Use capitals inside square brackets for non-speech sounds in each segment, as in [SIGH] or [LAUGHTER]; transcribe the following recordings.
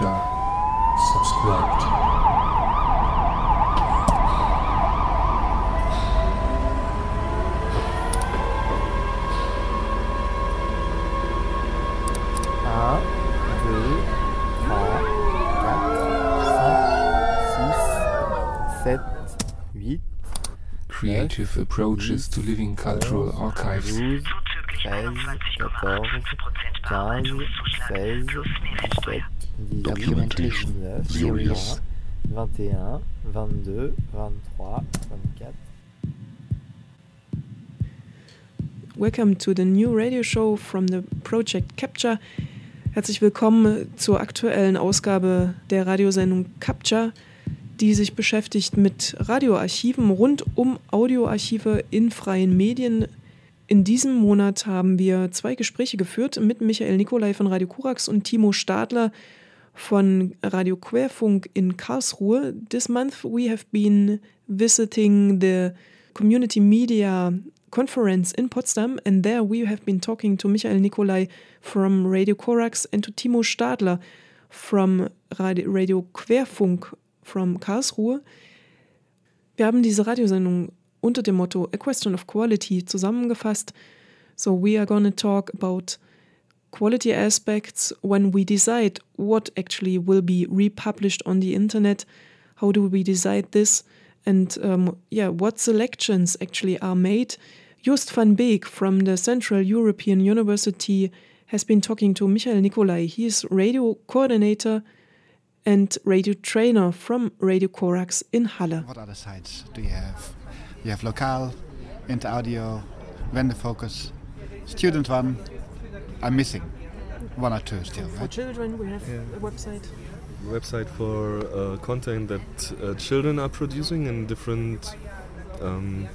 Subscribed. Creative approaches to living cultural archives. 14, 15, 16, Die Documentation, 19, Series 21, 22, 23, 24. Welcome to the new radio show from the Project Capture. Herzlich willkommen zur aktuellen Ausgabe der Radiosendung Capture, die sich beschäftigt mit Radioarchiven rund um Audioarchive in freien Medien. In diesem Monat haben wir zwei Gespräche geführt mit Michael Nikolai von Radio Kurax und Timo Stadler von Radio Querfunk in Karlsruhe. This month we have been visiting the community media conference in Potsdam, and there we have been talking to Michael Nikolai from Radio Korax and to Timo Stadler from Radio, Querfunk from Karlsruhe. Wir haben diese Radiosendung unter dem Motto A Question of Quality zusammengefasst. So we are to talk about quality aspects when we decide what actually will be republished on the internet. How do we decide this? And um, yeah, what selections actually are made? Joost van Beek from the Central European University has been talking to Michael Nicolai. He is radio coordinator and radio trainer from Radio Corax in Halle. What other sites do you have? You have Lokaal, Interaudio, Vendor Focus, Student One. I'm missing one or two still, For right? children, we have Yeah. a website. website for uh, content that uh, children are producing in different um,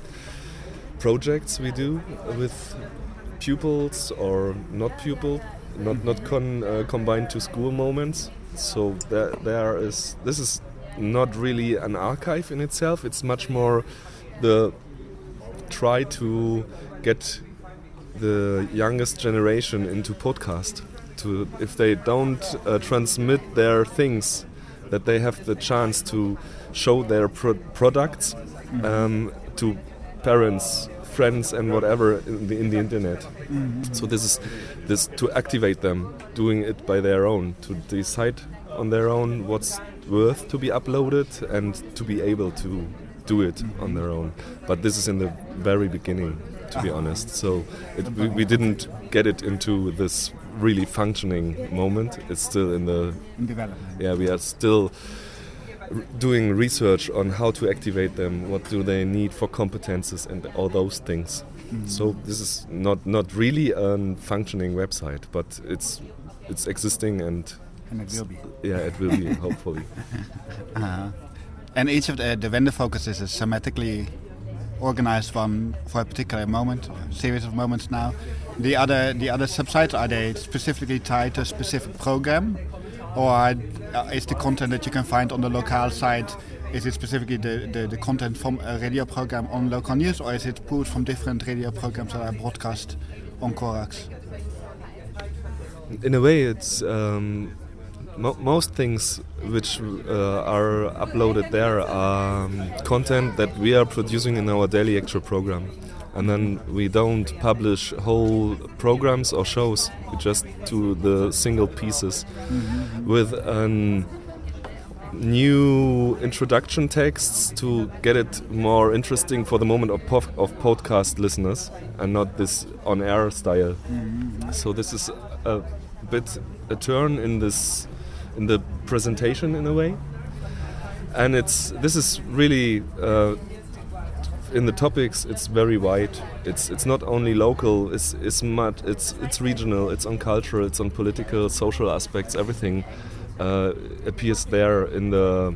projects we do with pupils or not pupil, not not con, uh, combined to school moments. So there, there is this is not really an archive in itself. It's much more the try to get the youngest generation into podcast to if they don't uh, transmit their things that they have the chance to show their pro- products um, to parents friends and whatever in the, in the internet. So this is this to activate them doing it by their own to decide on their own what's worth to be uploaded and to be able to do it on their own. But this is in the very beginning to be honest so it, we, we didn't get it into this really functioning moment it's still in the In development. yeah we are still r- doing research on how to activate them what do they need for competences and all those things so this is not not really a functioning website but it's it's existing and And it will be. yeah it will be hopefully [LAUGHS] Uh-huh. And each of the, the vendor focuses is thematically organized one for a particular moment, a series of moments now. The other the other subsites are they specifically tied to a specific program, or is the content that you can find on the local site is it specifically the, the, the content from a radio program on local news, or is it pulled from different radio programs that are broadcast on Corax? in a way it's um, mo- most things which uh, are uploaded there are um, content that we are producing in our daily actual program. And then we don't publish whole programs or shows we just do the single pieces with an new introduction texts to get it more interesting for the moment of, pof- of podcast listeners and not this on-air style. So this is a bit a turn in this in the presentation in a way. And it's this is really uh, in the topics it's very wide. It's it's not only local it's it's much it's it's regional it's on cultural it's on political social aspects everything uh, appears there in the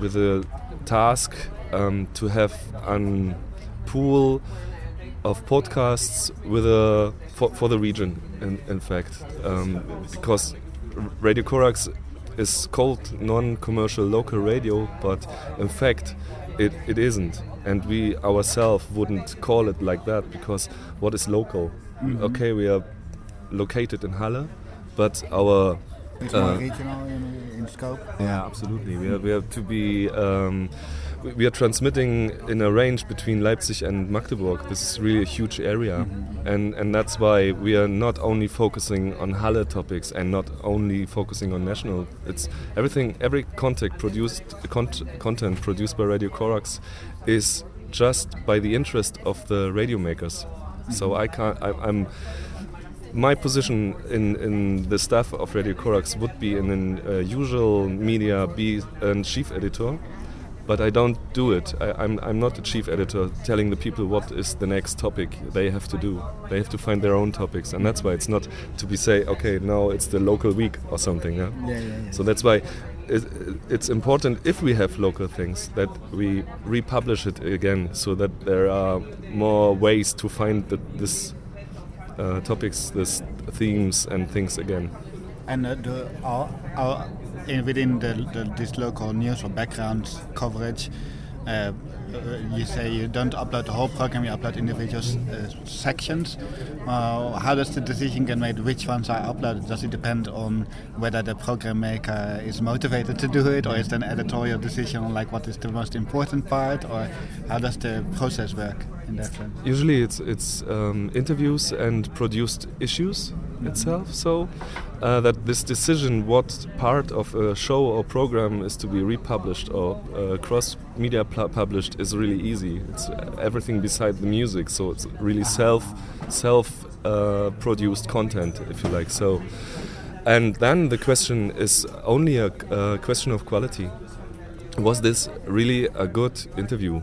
with a task um, to have a pool of podcasts with a for, for the region in, in fact. Um, because Radio Corax is called non-commercial local radio but in fact it, it isn't and we ourselves wouldn't call it like that because what is local okay we are located in Halle but our It's Uh, more regional in, in in scope. Yeah, absolutely. We have, we have to be. Um, we- are transmitting in a range between Leipzig and Magdeburg. This is really a huge area, and and that's why we are not only focusing on Halle topics and not only focusing on national. It's everything. Every contact produced cont- content produced by Radio Corax is just by the interest of the radio makers. So I can't. I, I'm my position in, in the staff of Radio Corax would be in an uh, usual media be a chief editor, but I don't do it. I, I'm, I'm not a chief editor telling the people what is the next topic they have to do. They have to find their own topics, and that's why it's not to be say, okay, now it's the local week or something. Yeah? Yeah, yeah, yeah. So that's why it, it's important if we have local things that we republish it again, so that there are more ways to find the, this uh, topics, this themes and things again. And uh, the, are, are in, within the, the, this local news or background coverage, uh, uh, you say you don't upload the whole program, you upload individual uh, sections. Uh, how does the decision get made which ones are uploaded? Does it depend on whether the program maker is motivated to do it, or is there an editorial decision on like what is the most important part, or how does the process work in that sense? Usually, it's it's um, interviews and produced issues itself. So uh, that this decision, what part of a show or program is to be republished or uh, cross-media pl- published, is really easy. It's uh, everything beside the music. So it's really self self uh, produced content, if you like. So. And then the question is only a, a question of quality. Was this really a good interview?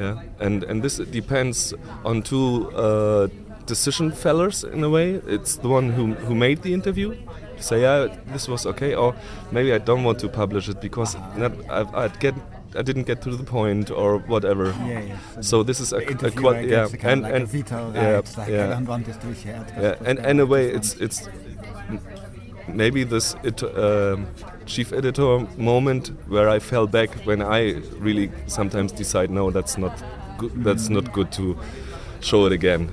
Yeah, and and this depends on two uh, decision fellers in a way. It's the one who who made the interview. Say, yeah, this was okay, or maybe I don't want to publish it because not, I, I'd get I didn't get to the point or whatever. Yeah, yeah. So this is a, a yeah, gets a kind and like and veto yeah, rights, like I yeah. don't want this to be shared. Yeah, and in a way, it's it's maybe this it, um, chief editor moment where I fell back when I really sometimes decide no, that's not good. That's not good to show it again.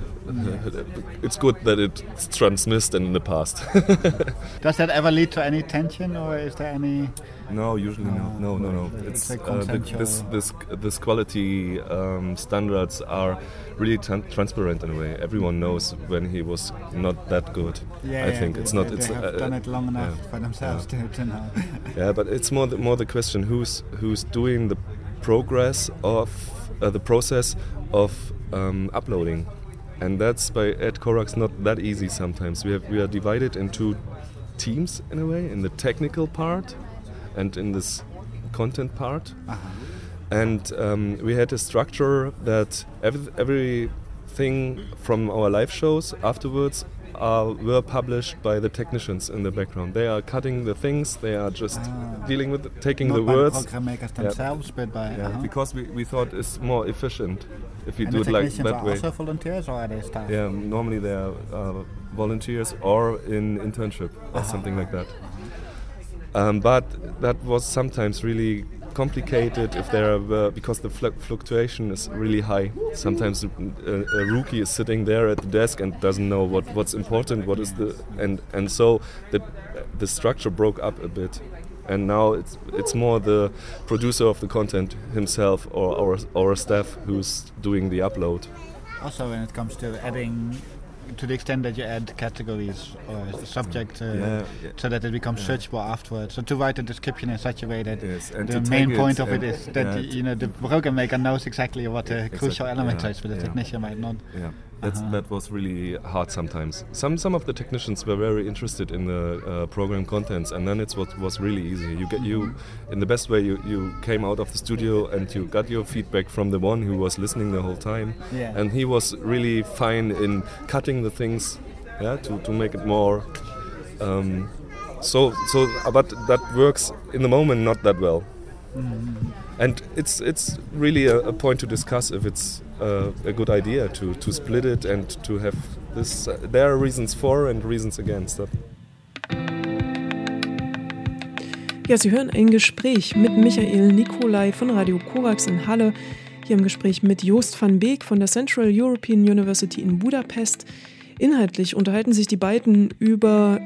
It's good that it's transmissed in the past. [LAUGHS] Does that ever lead to any tension, or is there any? No, usually no. No, no, no. It's It's uh, this this this quality um, standards are really transparent in a way. Everyone knows when he was not that good. Yeah, I think they, it's not. They, It's they have uh, done it long enough yeah. for themselves to, to know. [LAUGHS] Yeah, but it's more the, more the question who's who's doing the progress of uh, the process of um, uploading, and that's by at Corax not that easy. Sometimes we have we are divided into teams in a way in the technical part and in this content part, and um, we had a structure that every, everything from our live shows afterwards. Are, were published by the technicians in the background. They are cutting the things. They are just Ah. dealing with taking Not the by words. the program makers Yeah. themselves, but by Yeah, uh-huh. because we, we thought it's more efficient if you and do the it like that are way. also volunteers, or are they staff? Yeah, normally they are uh, volunteers or in internship or something like that. Um, but that was sometimes really complicated if there were uh, because the flu- fluctuation is really high. Sometimes a, a rookie is sitting there at the desk and doesn't know what, what's important, what is the and and so the the structure broke up a bit. And now it's it's more the producer of the content himself or our our staff who's doing the upload. Also, when it comes to adding, to the extent that you add categories or subject, uh, Yeah, yeah. so that it becomes searchable afterwards. So to write a description in such a way that Yes, the main point of it is that you know the program maker knows exactly what the Exactly, crucial element yeah, is, but the technician might not. That's, Uh-huh. that was really hard sometimes. Some some of the technicians were very interested in the uh, program contents, and then it what was really easy. You get you in the best way. You, you came out of the studio and you got your feedback from the one who was listening the whole time, Yeah. and he was really fine in cutting the things, yeah, to, to make it more. Um, so so, uh, but that works in the moment not that well. And it's it's really a, a point to discuss if it's uh, a good idea to, to split it and to have this. Uh, there are reasons for and reasons against that. Ja, Sie hören ein Gespräch mit Michael Nikolai von Radio Korax in Halle. Hier im Gespräch mit Joost van Beek von der Central European University in Budapest. Inhaltlich unterhalten sich die beiden über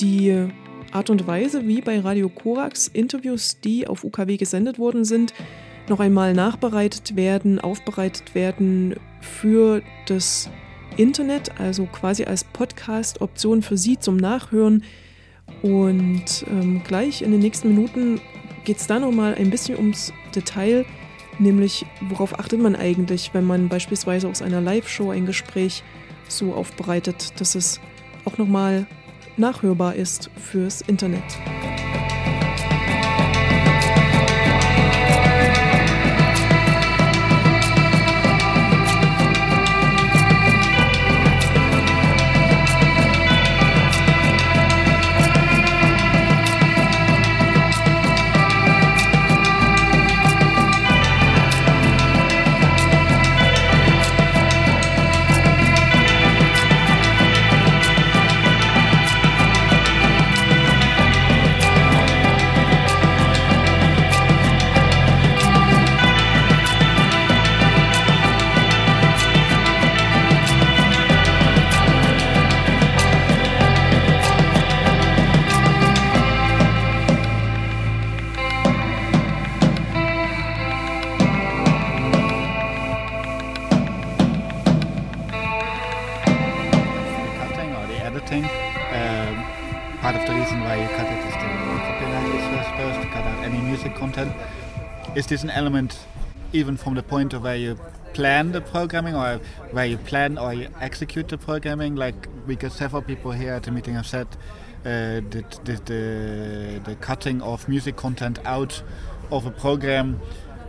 die Art und Weise, wie bei Radio Korax Interviews, die auf UKW gesendet worden sind, noch einmal nachbereitet werden, aufbereitet werden für das Internet, also quasi als Podcast-Option für Sie zum Nachhören. Und ähm, gleich in den nächsten Minuten geht es da nochmal ein bisschen ums Detail, nämlich worauf achtet man eigentlich, wenn man beispielsweise aus einer Live-Show ein Gespräch so aufbereitet, dass es auch nochmal nachhörbar ist fürs Internet. Is this an element even from the point of where you plan the programming or where you plan or you execute the programming? Like, because several people here at the meeting have said uh, that the, the cutting of music content out of a program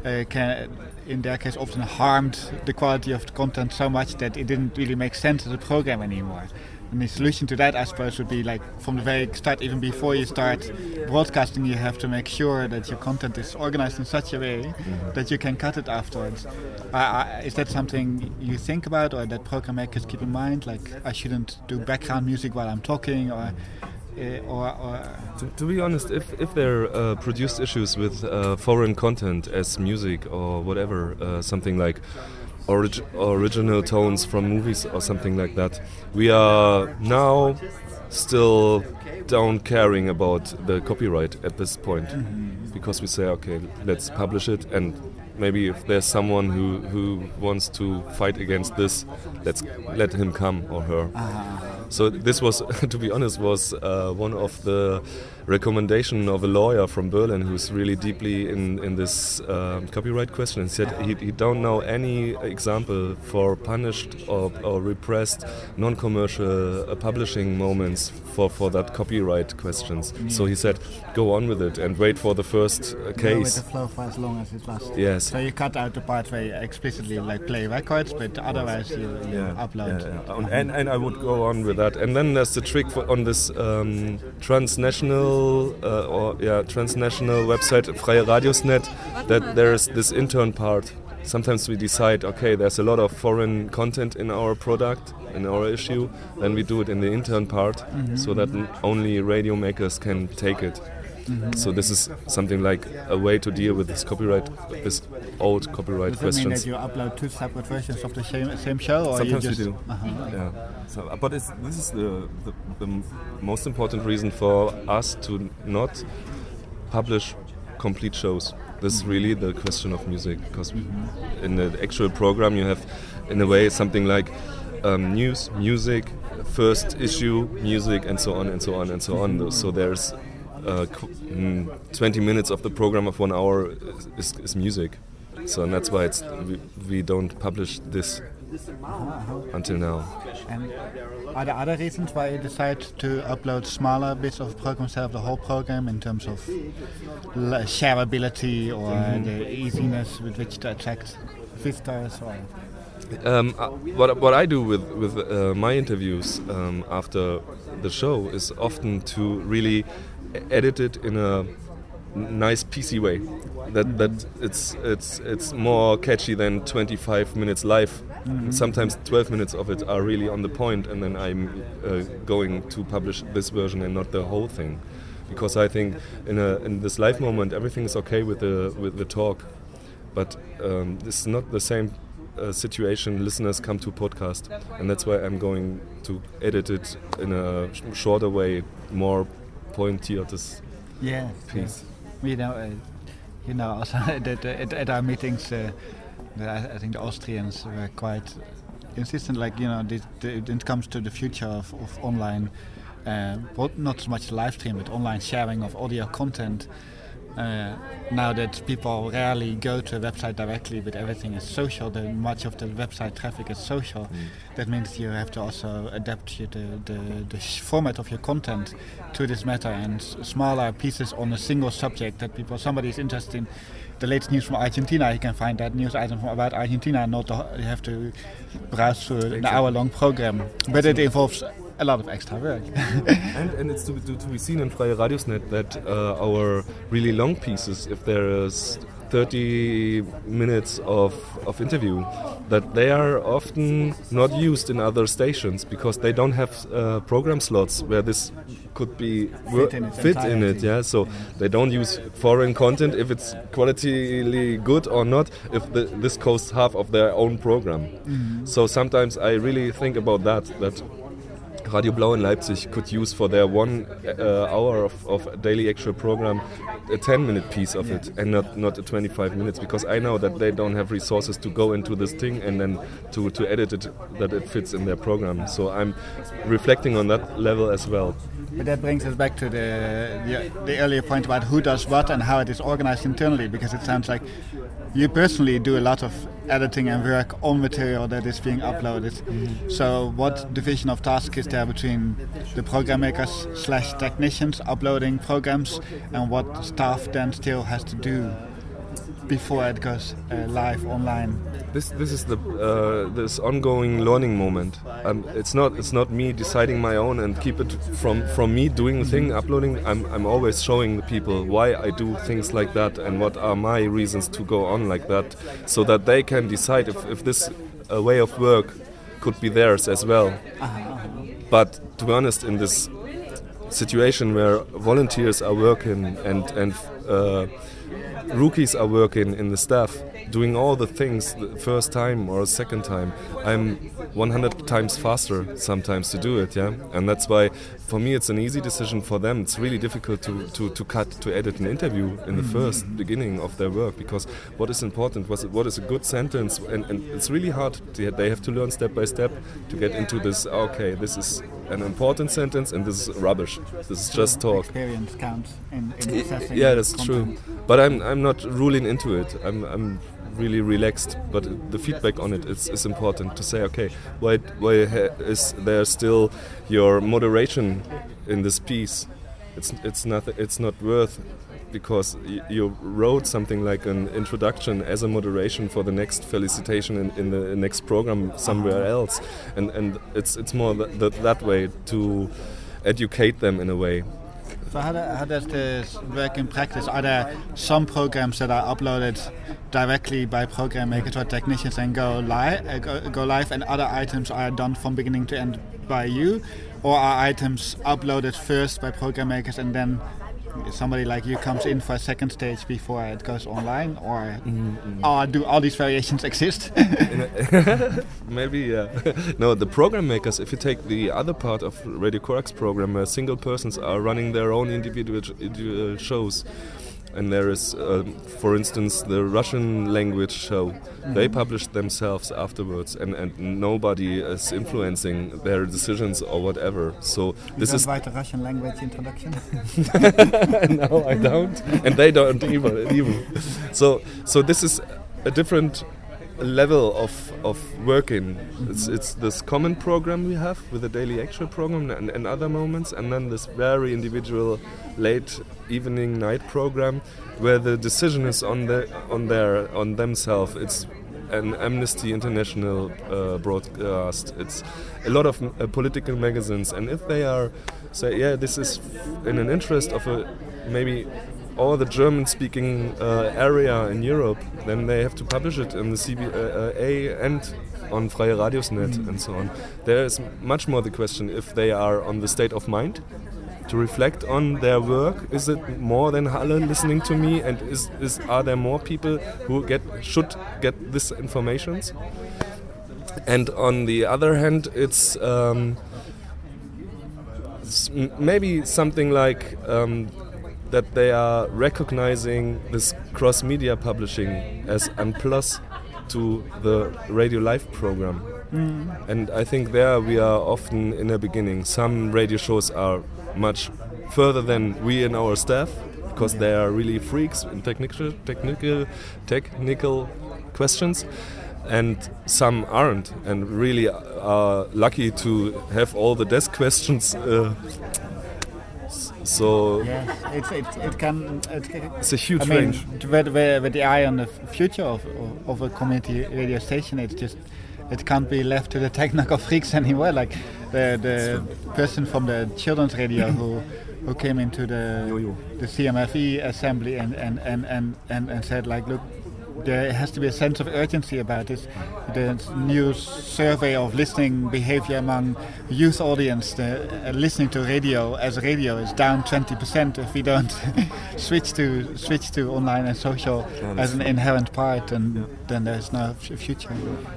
uh, can, in their case, often harmed the quality of the content so much that it didn't really make sense as a program anymore. And the solution to that, I suppose, would be like from the very start, even before you start broadcasting, you have to make sure that your content is organized in such a way that you can cut it afterwards. Uh, uh, is that something you think about, or that program makers keep in mind? Like, I shouldn't do background music while I'm talking, or uh, or, or To, to be honest, if, if there are uh, produced issues with uh, foreign content as music or whatever, uh, something like orig- original tones from movies or something like that, we are now still down caring about the copyright at this point. Because we say, okay, let's publish it and maybe if there's someone who, who wants to fight against this, let's let him come or her. So this was, [LAUGHS] to be honest, was uh, one of the recommendation of a lawyer from Berlin who's really deeply in in this um, copyright question. And said he, he don't know any example for punished or, or repressed non-commercial uh, publishing moments for for that copyright questions. So he said, go on with it and wait for the first uh, go with case. the flow for as long as it lasts. Yes. So you cut out the part where you explicitly like play records, but otherwise you, you upload. yeah, yeah. And, and, and I would go on with that. And then there's the trick for, on this um, transnational uh, or yeah transnational website Freie Radiosnet that there's this intern part. Sometimes we decide, okay, there's a lot of foreign content in our product, in our issue, then we do it in the intern part, so that only radio makers can take it. So this is something like a way to deal with this copyright, this old copyright Does that mean that you upload two separate versions of the same, same show, or Sometimes you we just? do. Uh-huh. Yeah. So, uh, but it's, this is the, the, the most important reason for us to not publish complete shows. This is really the question of music because in the actual program you have, in a way, something like um, news, music, first issue, music, and so on and so on and so on. So there's uh, mm, 20 minutes of the program of one hour is, is, is music. So and that's why it's we, we don't publish this until now. And are there other reasons why you decide to upload smaller bits of the program instead of the whole program in terms of shareability or Mm-hmm. the easiness with which to attract visitors? Or Um, uh, what, what I do with, with uh, my interviews um, after the show is often to really edit it in a nice PC way. That, that it's, it's, it's more catchy than 25 minutes live. Sometimes 12 minutes of it are really on the point, and then I'm uh, going to publish this version and not the whole thing. Because I think in, a, in this live moment, everything is okay with the, with the talk but um, this is not the same uh, situation listeners come to podcast and that's why i'm going to edit it in a shorter way more point here. This Yeah. piece. You know, uh, you know, also that at, at our meetings, uh, I, I think the Austrians were quite insistent. Like you know, this, the, when it comes to the future of, of online, uh, not so much live stream, but online sharing of audio content. Uh, now that people rarely go to a website directly, but everything is social, the much of the website traffic is social. That means you have to also adapt your, the, the, the format of your content to this matter and smaller pieces on a single subject that people, somebody is interested in the latest news from Argentina, You can find that news item from about Argentina, not the, you have to browse through an hour long program. But it involves a lot of extra work. [LAUGHS] and, and it's to, be- to, to be seen in Freie Radiosnet that uh, our really long pieces, if there is 30 minutes of, of interview, that they are often not used in other stations because they don't have uh, program slots where this could be Fit in its fit in it. Yeah, so they don't use foreign content if it's qualitatively good or not. If the, this costs half of their own program, so sometimes I really think about that. That Radio Blau in Leipzig could use for their one uh, hour of, of daily actual program a 10 minute piece of it and not, not a 25 minutes because I know that they don't have resources to go into this thing and then to, to edit it that it fits in their program. So I'm reflecting on that level as well. But that brings us back to the, the the earlier point about who does what and how it is organized internally, because it sounds like you personally do a lot of editing and work on material that is being uploaded. Mm-hmm. So, what division of task is there between the program makers slash technicians uploading programs, and what staff then still has to do before it goes uh, live online? This this is the uh, this ongoing learning moment. Um, it's not it's not me deciding my own and keep it from from me doing the thing uploading. I'm I'm always showing the people why I do things like that and what are my reasons to go on like that, so that they can decide if if this uh, way of work could be theirs as well. But to be honest, in this situation where volunteers are working and and uh, rookies are working in the staff, doing all the things the first time or second time, I'm 100 times faster sometimes to do it, yeah. And that's why, for me, it's an easy decision. For them, it's really difficult to, to, to cut to edit an interview in the mm-hmm. first beginning of their work because what is important, was what is a good sentence, and, and it's really hard. They they have to learn step by step to get into this. Ah, okay, this is an important sentence, and this is rubbish. This is just talk. Experience counts in, in assessing. Yeah, that's content. true. But I'm I'm not ruling into it. I'm I'm really relaxed. But the feedback on it is, is important to say. Okay, why why is there still your moderation in this piece? It's it's not it's not worth because y- you wrote something like an introduction as a moderation for the next felicitation in, in the next program somewhere else, and and it's it's more that, that, that way to educate them in a way. So how, do, how does this work in practice? Are there some programs that are uploaded directly by program makers or technicians and go live, uh, go, go live, and other items are done from beginning to end by you, or are items uploaded first by program makers and then somebody like you comes in for a second stage before it goes online, or or do all these variations exist? [LAUGHS] Maybe, yeah. [LAUGHS] no, the program makers, if you take the other part of Radio Corax program, where single persons are running their own individual, individual shows, and there is, um, for instance, the Russian language show. They publish themselves afterwards, and, and nobody is influencing their decisions or whatever. So this you is don't write a Russian language introduction. [LAUGHS] no, I don't, and they don't either. even. So, so this is a different level of of working. It's it's this common program we have with the daily actual program and, and other moments, and then this very individual late evening night program where the decision is on the on their on themselves. It's an Amnesty International uh, broadcast. It's a lot of uh, political magazines, and if they are say, yeah, this is in an interest of a maybe all the German-speaking uh, area in Europe, then they have to publish it in the CBA and on Freie Radiosnet and so on. There is much more the question if they are on the state of mind to reflect on their work. Is it more than Halle listening to me, and is, is are there more people who get should get this informations? And on the other hand, it's um, maybe something like um, that they are recognizing this cross media publishing as a plus to the radio live program. And I think there we are often in the beginning. Some radio shows are much further than we and our staff because they are really freaks in technical, technical, technical questions, and some aren't, and really are lucky to have all the desk [LAUGHS] questions. Uh, so Yes, it's, it, it can. It, can- it's a huge I mean, range. with, with, with the eye on the future of, of, of a community radio station, it's just it can't be left to the [LAUGHS] technical freaks anymore. Like the the person from the children's radio [LAUGHS] who who came into the the CMFE assembly and and, and, and, and and said like, look, there has to be a sense of urgency about this. The new survey of listening behavior among youth audience, the, uh, listening to radio as radio is down 20% if we don't [LAUGHS] switch to switch to online and social as an inherent part, and then there's no f- future.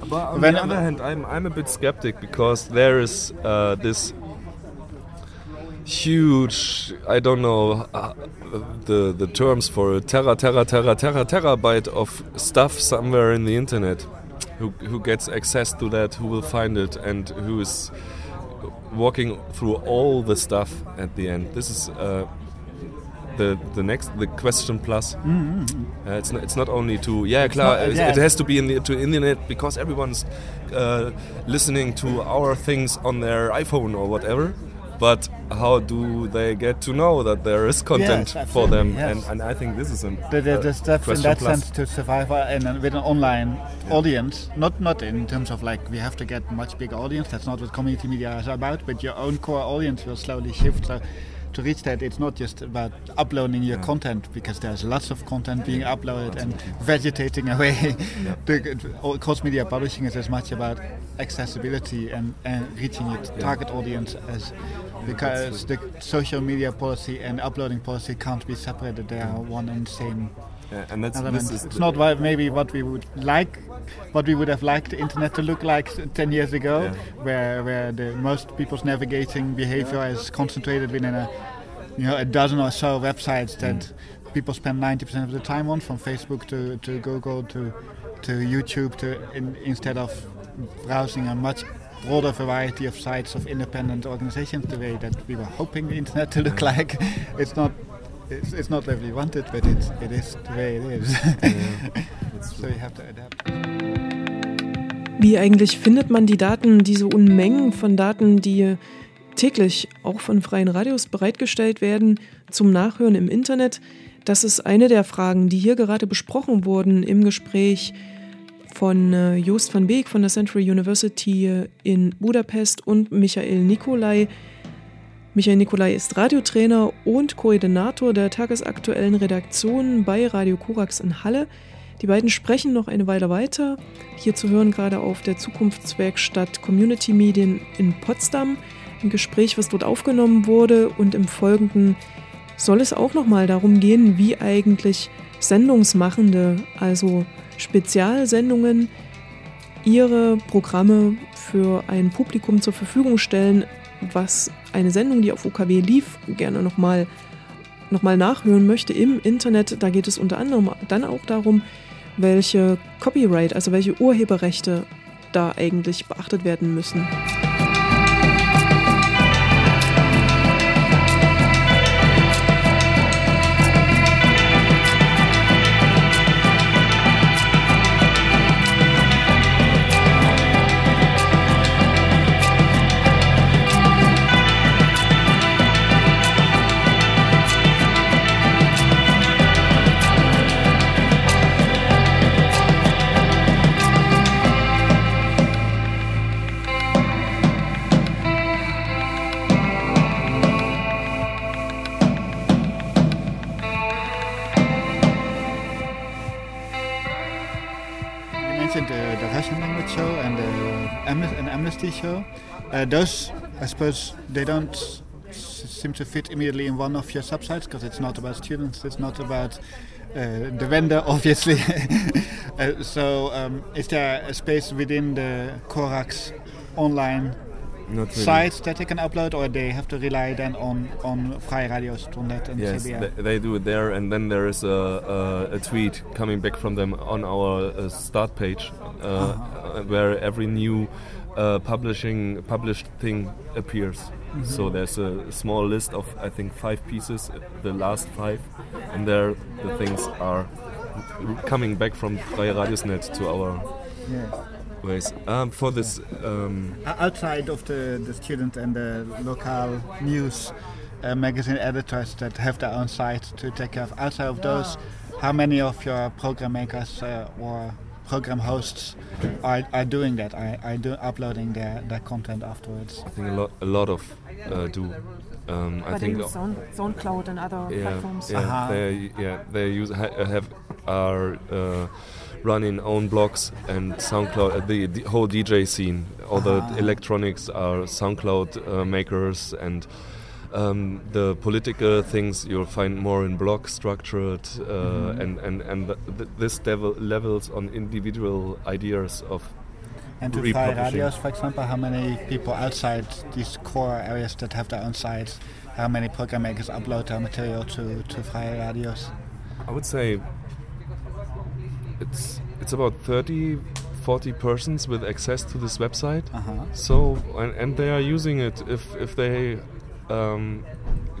But on When- the other hand, I'm, I'm a bit skeptic because there is uh, this huge, I don't know uh, the, the terms for a tera, tera, tera, tera, terabyte of stuff somewhere in the internet. Who, who gets access to that, who will find it, and who is walking through all the stuff at the end. This is uh, the the next the question plus. Uh, it's not, it's not only to yeah, klar, not- it, yeah. it has to be in the to internet because everyone's uh, listening to our things on their iPhone or whatever. But how do they get to know that there is content Yes, for them? yes. And, and I think this is The, the, uh, the in that plus. sense to survive are in, a- with an online audience, not not in terms of like we have to get much bigger audience. That's not what community media is about. But your own core audience will slowly shift. So to reach that, it's not just about uploading your content because there's lots of content being uploaded and vegetating away. [LAUGHS] the cross media publishing is as much about accessibility and, and reaching your target audience as because the social media policy and uploading policy can't be separated. They are one and same Yeah, and that's element. this is It's not why maybe what we would like, what we would have liked the internet to look like ten years ago, Yeah. where where the most people's navigating behavior is concentrated within a you know a dozen or so websites that Mm. people spend ninety percent of the time on, from Facebook to, to Google to to YouTube, to in, instead of browsing a much broader variety of sites of independent organizations the way that we were hoping the internet to look like. [LAUGHS] It's not. It's, it's not that we want it, but it's, it is the way it is. [LAUGHS] so you have to adapt. Wie eigentlich findet man die Daten, diese Unmengen von Daten, die täglich auch von freien Radios bereitgestellt werden, zum Nachhören im Internet? Das ist eine der Fragen, die hier gerade besprochen wurden im Gespräch von äh, Joost van Beek von der Central University in Budapest und Michael Nikolai. Michael Nikolai ist Radiotrainer und Koordinator der tagesaktuellen Redaktion bei Radio Korax in Halle. Die beiden sprechen noch eine Weile weiter. Hier zu hören gerade auf der Zukunftswerkstatt Community Medien in Potsdam. Ein Gespräch, was dort aufgenommen wurde. Und im Folgenden soll es auch nochmal darum gehen, wie eigentlich Sendungsmachende, also Spezialsendungen, ihre Programme für ein Publikum zur Verfügung stellen, was eine Sendung, die auf UKW lief, gerne nochmal noch mal nachhören möchte im Internet. Da geht es unter anderem dann auch darum, welche Copyright, also welche Urheberrechte da eigentlich beachtet werden müssen. 60 show. Uh, those, I suppose, they don't seem to fit immediately in one of your subsites because it's not about students, it's not about uh, the vendor, [LAUGHS] obviously. [LAUGHS] uh, so, um, is there a space within the Corax online really. sites that they can upload, or they have to rely then on on Vrije Radio, and yes, CBA? They, they do it there, and then there is a, a, a tweet coming back from them on our uh, start page, -huh. where every new uh, publishing published thing appears. So there's a small list of I think five pieces, the last five, and there the things are coming back from Freie Radiosnet to our Yeah. ways. Um, for this, um, O- Outside of the, the student and the local news uh, magazine editors that have their own site to take care of, outside of those, how many of your program makers uh, or program hosts are, are doing that? Are, are do uploading their, their content afterwards? I think a lot, a lot of uh, do. Um, I But think use Sound, SoundCloud and other yeah, platforms. yeah, Aha. they yeah they use ha- have are uh, running own blogs and SoundCloud uh, the, the whole DJ scene. All the electronics are SoundCloud uh, makers and. Um, the political things you'll find more in block structured, uh, Mhm. and and and th- th- this level levels on individual ideas of And to Republishing. Radios, for example, how many people outside these core areas that have their own sites, how many program makers upload their material to, to Freie Radios? I would say it's it's about 30 40 persons with access to this website Uh-huh. so and, and they are using it if if they um,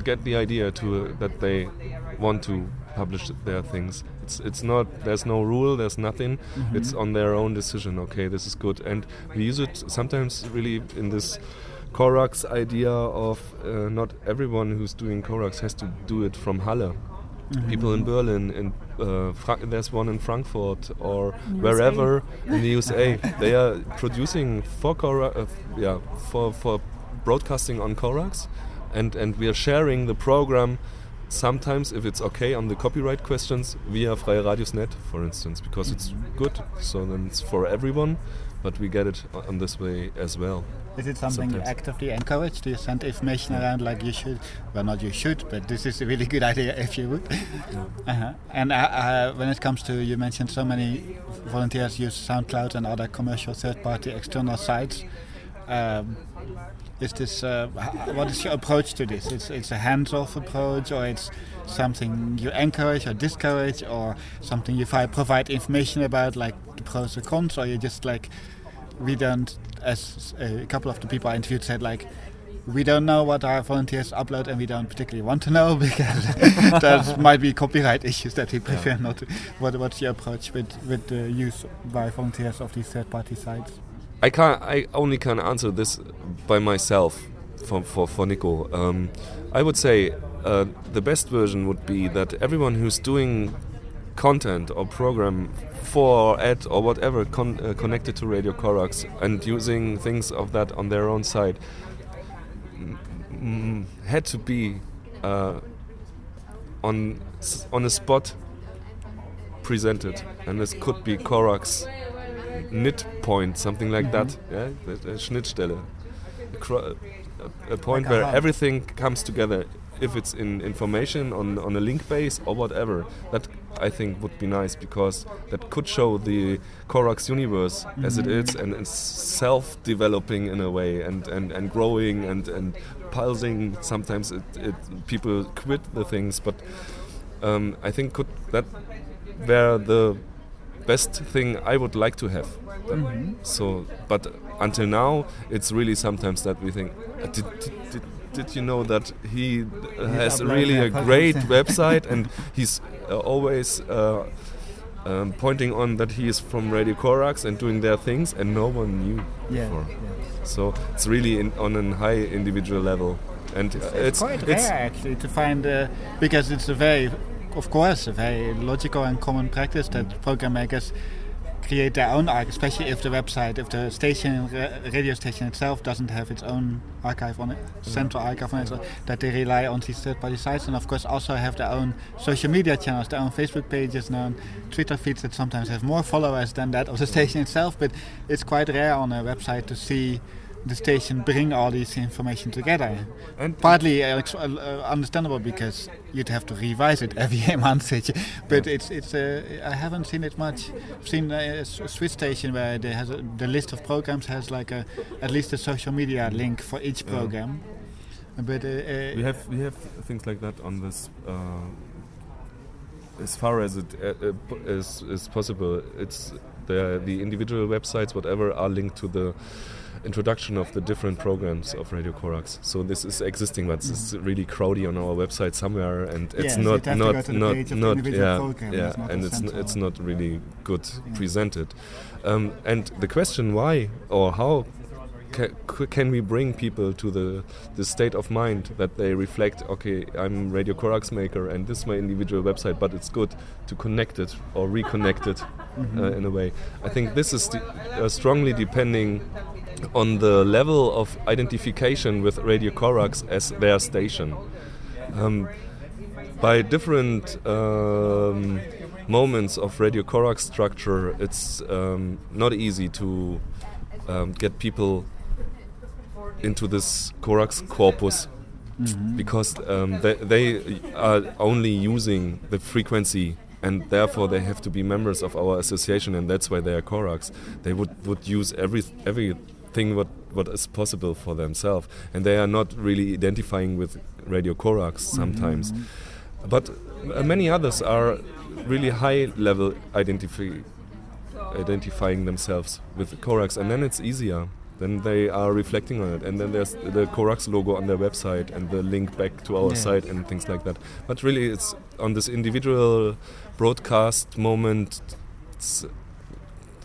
get the idea to uh, that they want to publish their things. It's it's not there's no rule there's nothing. It's on their own decision. Okay this is good. And we use it sometimes really in this Corax idea of uh, not everyone who's doing Corax has to do it from Halle. People in Berlin and uh, there's one in Frankfurt or In wherever in the USA they are producing for Cora- uh, yeah for for broadcasting on Corax and and we are sharing the program sometimes if it's okay on the copyright questions via Freie Radiosnet for instance because it's good so then it's for everyone but we get it on this way as well Is it something you actively encourage? Do you send information around like you should? Well, not you should, but this is a really good [LAUGHS] idea if you would. Uh-huh. And uh, uh, when it comes to, you mentioned so many volunteers use SoundCloud and other commercial third-party external sites. Um, is this uh, what is your approach to this? It's it's a hands-off approach, or it's something you encourage or discourage, or something you provide information about, like the pros and cons, or you just like we don't, as a couple of the people I interviewed said, like we don't know what our volunteers upload, and we don't particularly want to know [LAUGHS] because [LAUGHS] there might be copyright issues that we prefer not to. What, what's your approach with with the use by volunteers of these third-party sites? I can't. I only can answer this by myself. For for for Nico, um, I would say uh, the best version would be that everyone who's doing content or program for ad or whatever con- uh, connected to Radio Corax and using things of that on their own mm, had to be uh, on on a spot presented, and this could be Corax knit point, something like that. Yeah, the, the Schnittstelle, a, a, a point Like where everything comes together. If it's in information on on a link base or whatever, that I think would be nice because that could show the Corax universe as it is and it's self-developing in a way and, and, and growing and, and pulsing. Sometimes it, it people quit the things, but um, I think could that where the best thing I would like to have. That- So, but until now, it's really sometimes that we think, uh, did, did, did, you know that he has really a great [LAUGHS] website and he's uh, always uh, um, pointing on that he is from Radio Corax and doing their things, and no one knew Yeah, before. So it's really in, on a high individual level, and uh, It's, quite rare actually to find uh, because it's a very, of course, a very logical and common practice that program makers create their own archive, especially if the website, if the station, radio station itself doesn't have its own archive on it, central archive on it, so that they rely on these third-party sites, and of course also have their own social media channels, their own Facebook pages, their own Twitter feeds that sometimes have more followers than that of the [LAUGHS] station itself. But it's quite rare on a website to see the station bring all this information together. And Partly uh, uh, uh, understandable because you'd have to revise it [LAUGHS] every month, [LAUGHS] but it's it's. Uh, I haven't seen it much. I've seen a, a Swiss station where they has a, the list of programs has like a at least a social media link for each Yeah. program. But uh, uh, we have we have things like that on this. Uh, as far as it uh, uh, is is possible, it's the the individual websites, whatever, are linked to the introduction of the different programs of Radio Corax. So this is existing, but it's really crowdy on our website somewhere, and it's Yes, not to not not page of the not yeah program, yeah, it's not and it's n- it's not really good Yeah. presented. Um, and the question why or how ca- can we bring people to the the state of mind that they reflect okay i'm radio corax maker and this is my individual website but it's good to connect it or reconnect it [LAUGHS] uh, in a way i think this is uh, strongly depending on the level of identification with radio corax as their station. Um, by different um, moments of radio corax structure it's um, not easy to um, get people into this corax corpus. Because um, they, they are only using the frequency and therefore they have to be members of our association and that's why they are corax they would, would use every every everything what, what is possible for themselves and they are not really identifying with radio corax sometimes but uh, many others are really high level identify identifying themselves with Corax, and then it's easier. Then they are reflecting on it, and then there's the Corax logo on their website and the link back to our Yeah. site and things like that. But really, it's on this individual broadcast moment. It's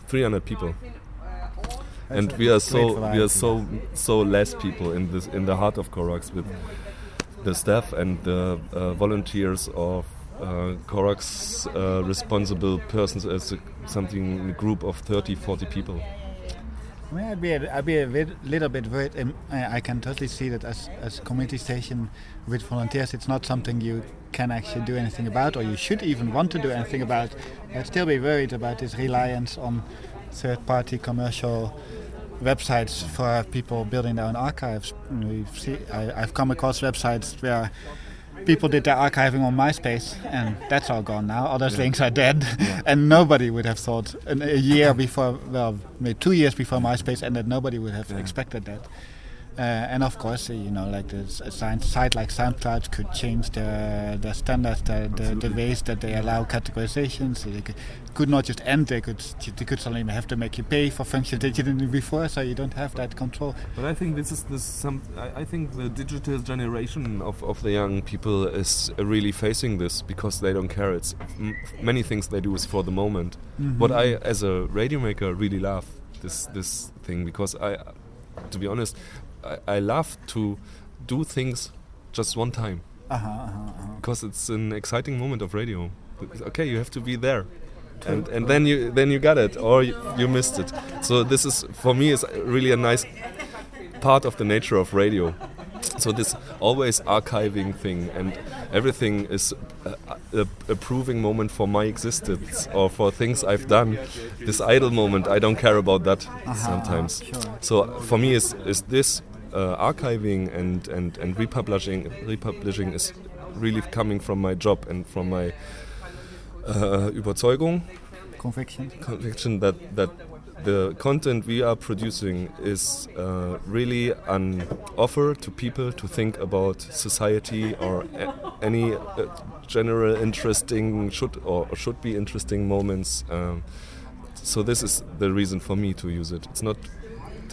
300 people, and we are so we are so so less people in this in the heart of Corax with the staff and the uh, volunteers of uh, Corax uh, responsible persons as a, something a group of 30 40 people I mean, I'd be a, I'd be a bit, little bit worried. Um, I I can totally see that as as community station with volunteers, it's not something you can actually do anything about, or you should even want to do anything about. I'd still be worried about this reliance on third-party commercial websites for people building their own archives. We've see, I, I've come across websites where people did their archiving on MySpace, and that's all gone now. All those links are dead, [LAUGHS] and nobody would have thought in a year before, well, maybe two years before MySpace ended, nobody would have Yeah. expected that. Uh, and of course, uh, you know, like this a site like SoundCloud could change the the standards, the, the, the ways that they allow categorizations. So they could, could not just end; they could they could suddenly have to make you pay for functions that you didn't do before. So you don't have that control. but I think this is this some I, I think the digital generation of, of the young people is really facing this because they don't care it's many things they do is for the moment what I as a radio maker really love this this thing because I to be honest I, I love to do things just one time Uh-huh, uh-huh, uh-huh. because it's an exciting moment of radio. Okay, you have to be there, and and then you then you got it or you, you missed it. So this is for me is really a nice part of the nature of radio. So this always archiving thing and everything is a, a, a proving moment for my existence or for things I've done. This idle moment, I don't care about that sometimes. sure. So for me, is is this uh, archiving and, and, and republishing republishing is really coming from my job and from my uh, Überzeugung, Conviction. conviction that that the content we are producing is uh, really an offer to people to think about society or a- any uh, general interesting should or should be interesting moments. Um, so this is the reason for me to use it. It's not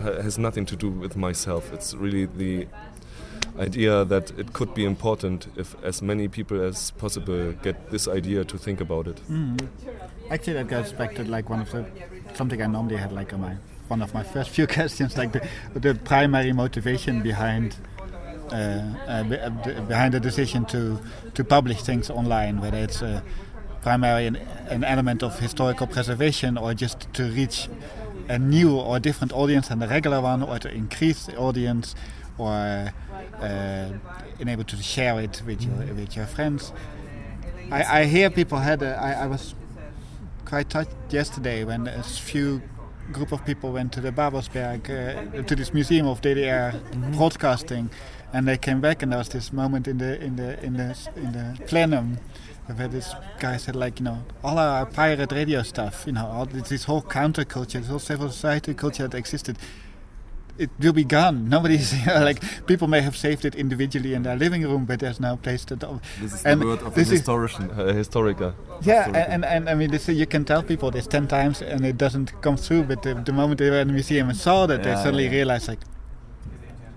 has nothing to do with myself. It's really the idea that it could be important if as many people as possible get this idea to think about it. Mm. Actually, that goes back to like one of the something I normally had like on my one of my first few [LAUGHS] questions, like the the primary motivation behind uh, uh, uh, behind the decision to to publish things online, whether it's uh, primarily an, an element of historical preservation or just to reach a new or different audience than the regular one, or to increase the audience, or uh, enable to share it with your with your friends. I, I hear people had. A, I, I was quite touched yesterday when a few group of people went to the Babelsberg, uh, to this museum of DDR broadcasting, and they came back, and there was this moment in the in the in the in the plenum where this guy said like you know all our pirate radio stuff, you know, all this, this whole counterculture, this whole civil society culture that existed. It will be gone. Nobody's you [LAUGHS] know, like people may have saved it individually in their living room, but there's no place to. This is And the word of this a is- historian, uh, historica. Yeah, and, and, and I mean, this, you can tell people this ten times and it doesn't come through. But the, the moment they were in the museum and saw that, they suddenly yeah. realized, like,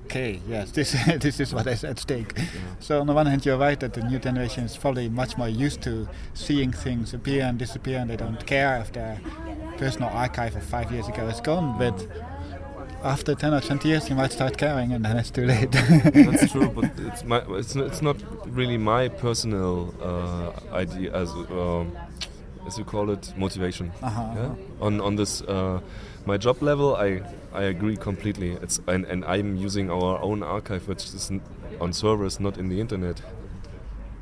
okay, yes, this [LAUGHS] this is what is at stake. So on the one hand, you're right that the new generation is probably much more used to seeing things appear and disappear, and they don't care if their personal archive of five years ago is gone. But after ten or twenty years, you might start caring, and then it's too late. That's [LAUGHS] true, but it's my it's not, it's not really my personal uh, idea as um, as you call it motivation. Uh-huh, Yeah? uh-huh. On on this uh, my job level, I I agree completely. It's and, and I'm using our own archive, which is n- on servers, not in the internet,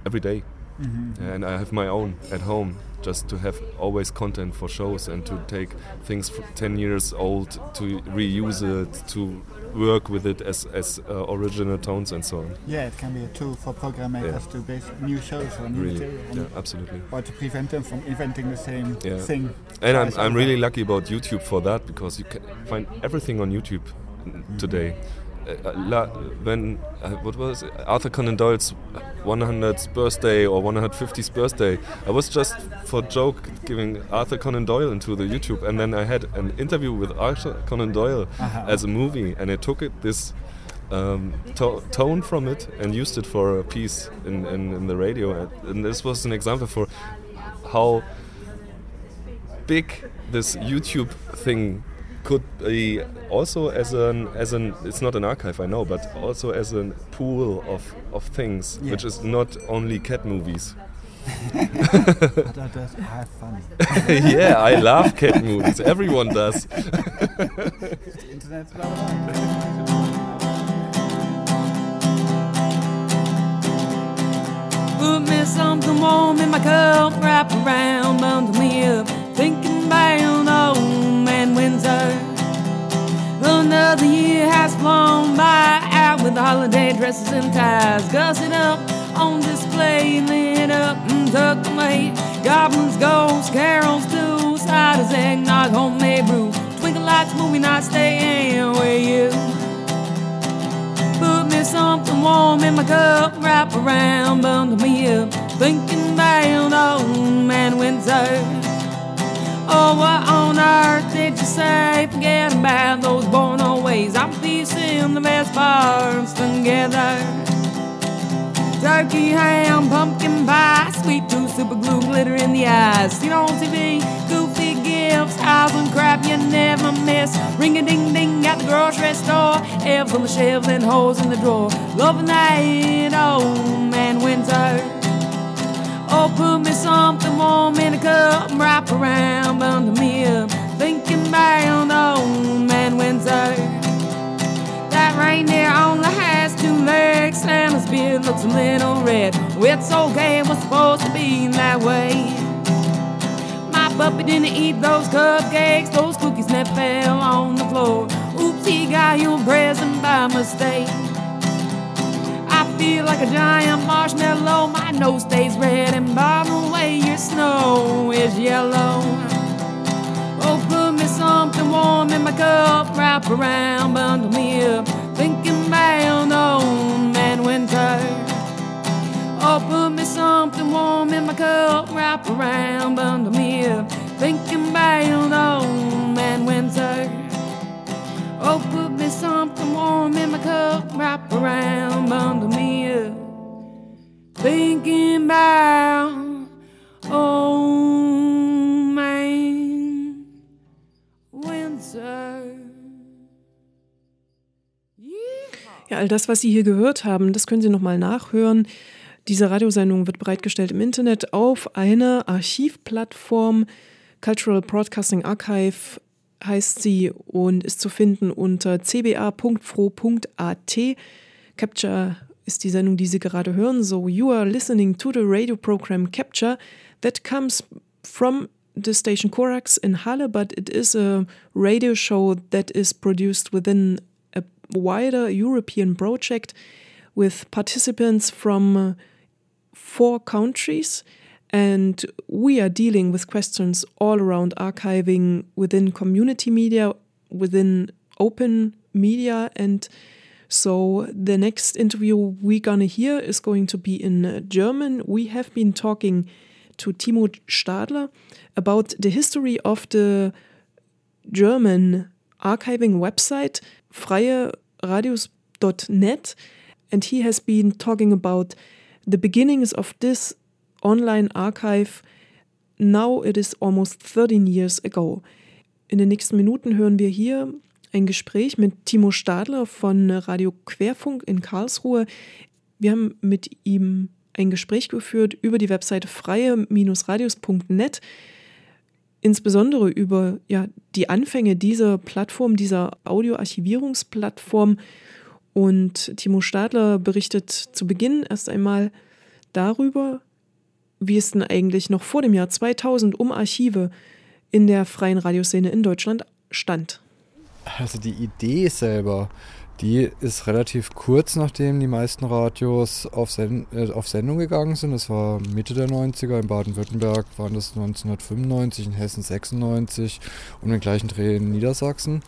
every day. Mm-hmm. And I have my own at home, just to have always content for shows and to take things f 10 years old to reuse it, to work with it as, as uh, original tones and so on. yeah, it can be a tool for program makers to base new shows or new Really, material, yeah, absolutely. or to prevent them from inventing the same Yeah. thing. And I'm, I'm really lucky about YouTube for that because you can find everything on YouTube n- today. Uh, uh, la- when uh, what was it? Arthur Conan Doyle's 100th birthday or 150th birthday, I was just for joke giving Arthur Conan Doyle into the YouTube, and then I had an interview with Arthur Conan Doyle Uh-huh. as a movie, and I took it this um, to- tone from it and used it for a piece in, in, in the radio, and, and this was an example for how big this YouTube thing could be also as an as an it's not an archive I know but also as a pool of of things which is not only cat movies But [LAUGHS] that does have fun. [LAUGHS] yeah I love cat movies everyone does internet's not Put me something warm in my cup, wrap around, bundle me up. Thinking about old man winter. Another year has flown by, out with the holiday dresses and ties. Gussing up on display, lit up and tucked away. Goblins, ghosts, carols too. Ciders, eggnog, homemade brew. Twinkle lights, movie nights, staying with you. Put me something warm in my cup, wrap around, bundle me up. Thinking about old man winter. Oh, what on earth did say? Forget about those born ways. I'm piecing the best parts together. Turkey ham, pumpkin pie, sweet tooth, super glue, glitter in the eyes. Seen on TV, goofy gifts, housing crap you never miss. Ring a ding ding at the grocery store, elves on the shelves and holes in the drawer. Loving that old man winter. Oh, put me something warm in a cup, wrap around, bundle me up. About old man winter. That reindeer only has two legs, and his beard looks a little red. It's okay, it was supposed to be that way. My puppy didn't eat those cupcakes, those cookies that fell on the floor. Oops, he got your present by mistake. I feel like a giant marshmallow. My nose stays red, and by the way, your snow is yellow. Something warm in my cup, wrap around, bundle me up. Thinking about old man winter. Oh, put me something warm in my cup, wrap around, bundle me up. Thinking about old man winter. Oh, put me something warm in my cup, wrap around, bundle me up. Thinking about old Ja, all das, was Sie hier gehört haben, das können Sie nochmal nachhören. Diese Radiosendung wird bereitgestellt im Internet auf einer Archivplattform. Cultural Broadcasting Archive heißt sie und ist zu finden unter cba.fro.at. Capture ist die Sendung, die Sie gerade hören. So, you are listening to the radio program Capture that comes from the station Korax in Halle, but it is a radio show that is produced within wider European project with participants from uh, four countries. And we are dealing with questions all around archiving within community media, within open media. And so the next interview we're gonna hear is going to be in uh, German. We have been talking to Timo Stadler about the history of the German archiving website freieradios.net and he has been talking about the beginnings of this online archive. Now it is almost 13 years ago. In den nächsten Minuten hören wir hier ein Gespräch mit Timo Stadler von Radio Querfunk in Karlsruhe. Wir haben mit ihm ein Gespräch geführt über die Webseite freie-radios.net, insbesondere über ja, die Anfänge dieser Plattform, dieser Audioarchivierungsplattform. Und Timo Stadler berichtet zu Beginn erst einmal darüber, wie es denn eigentlich noch vor dem Jahr 2000 um Archive in der freien Radioszene in Deutschland stand. Also die Idee selber, die ist relativ kurz nachdem die meisten Radios auf, Send äh, auf Sendung gegangen sind. Das war Mitte der 90er. In Baden-Württemberg waren das 1995, in Hessen 96 und den gleichen Dreh in Niedersachsen.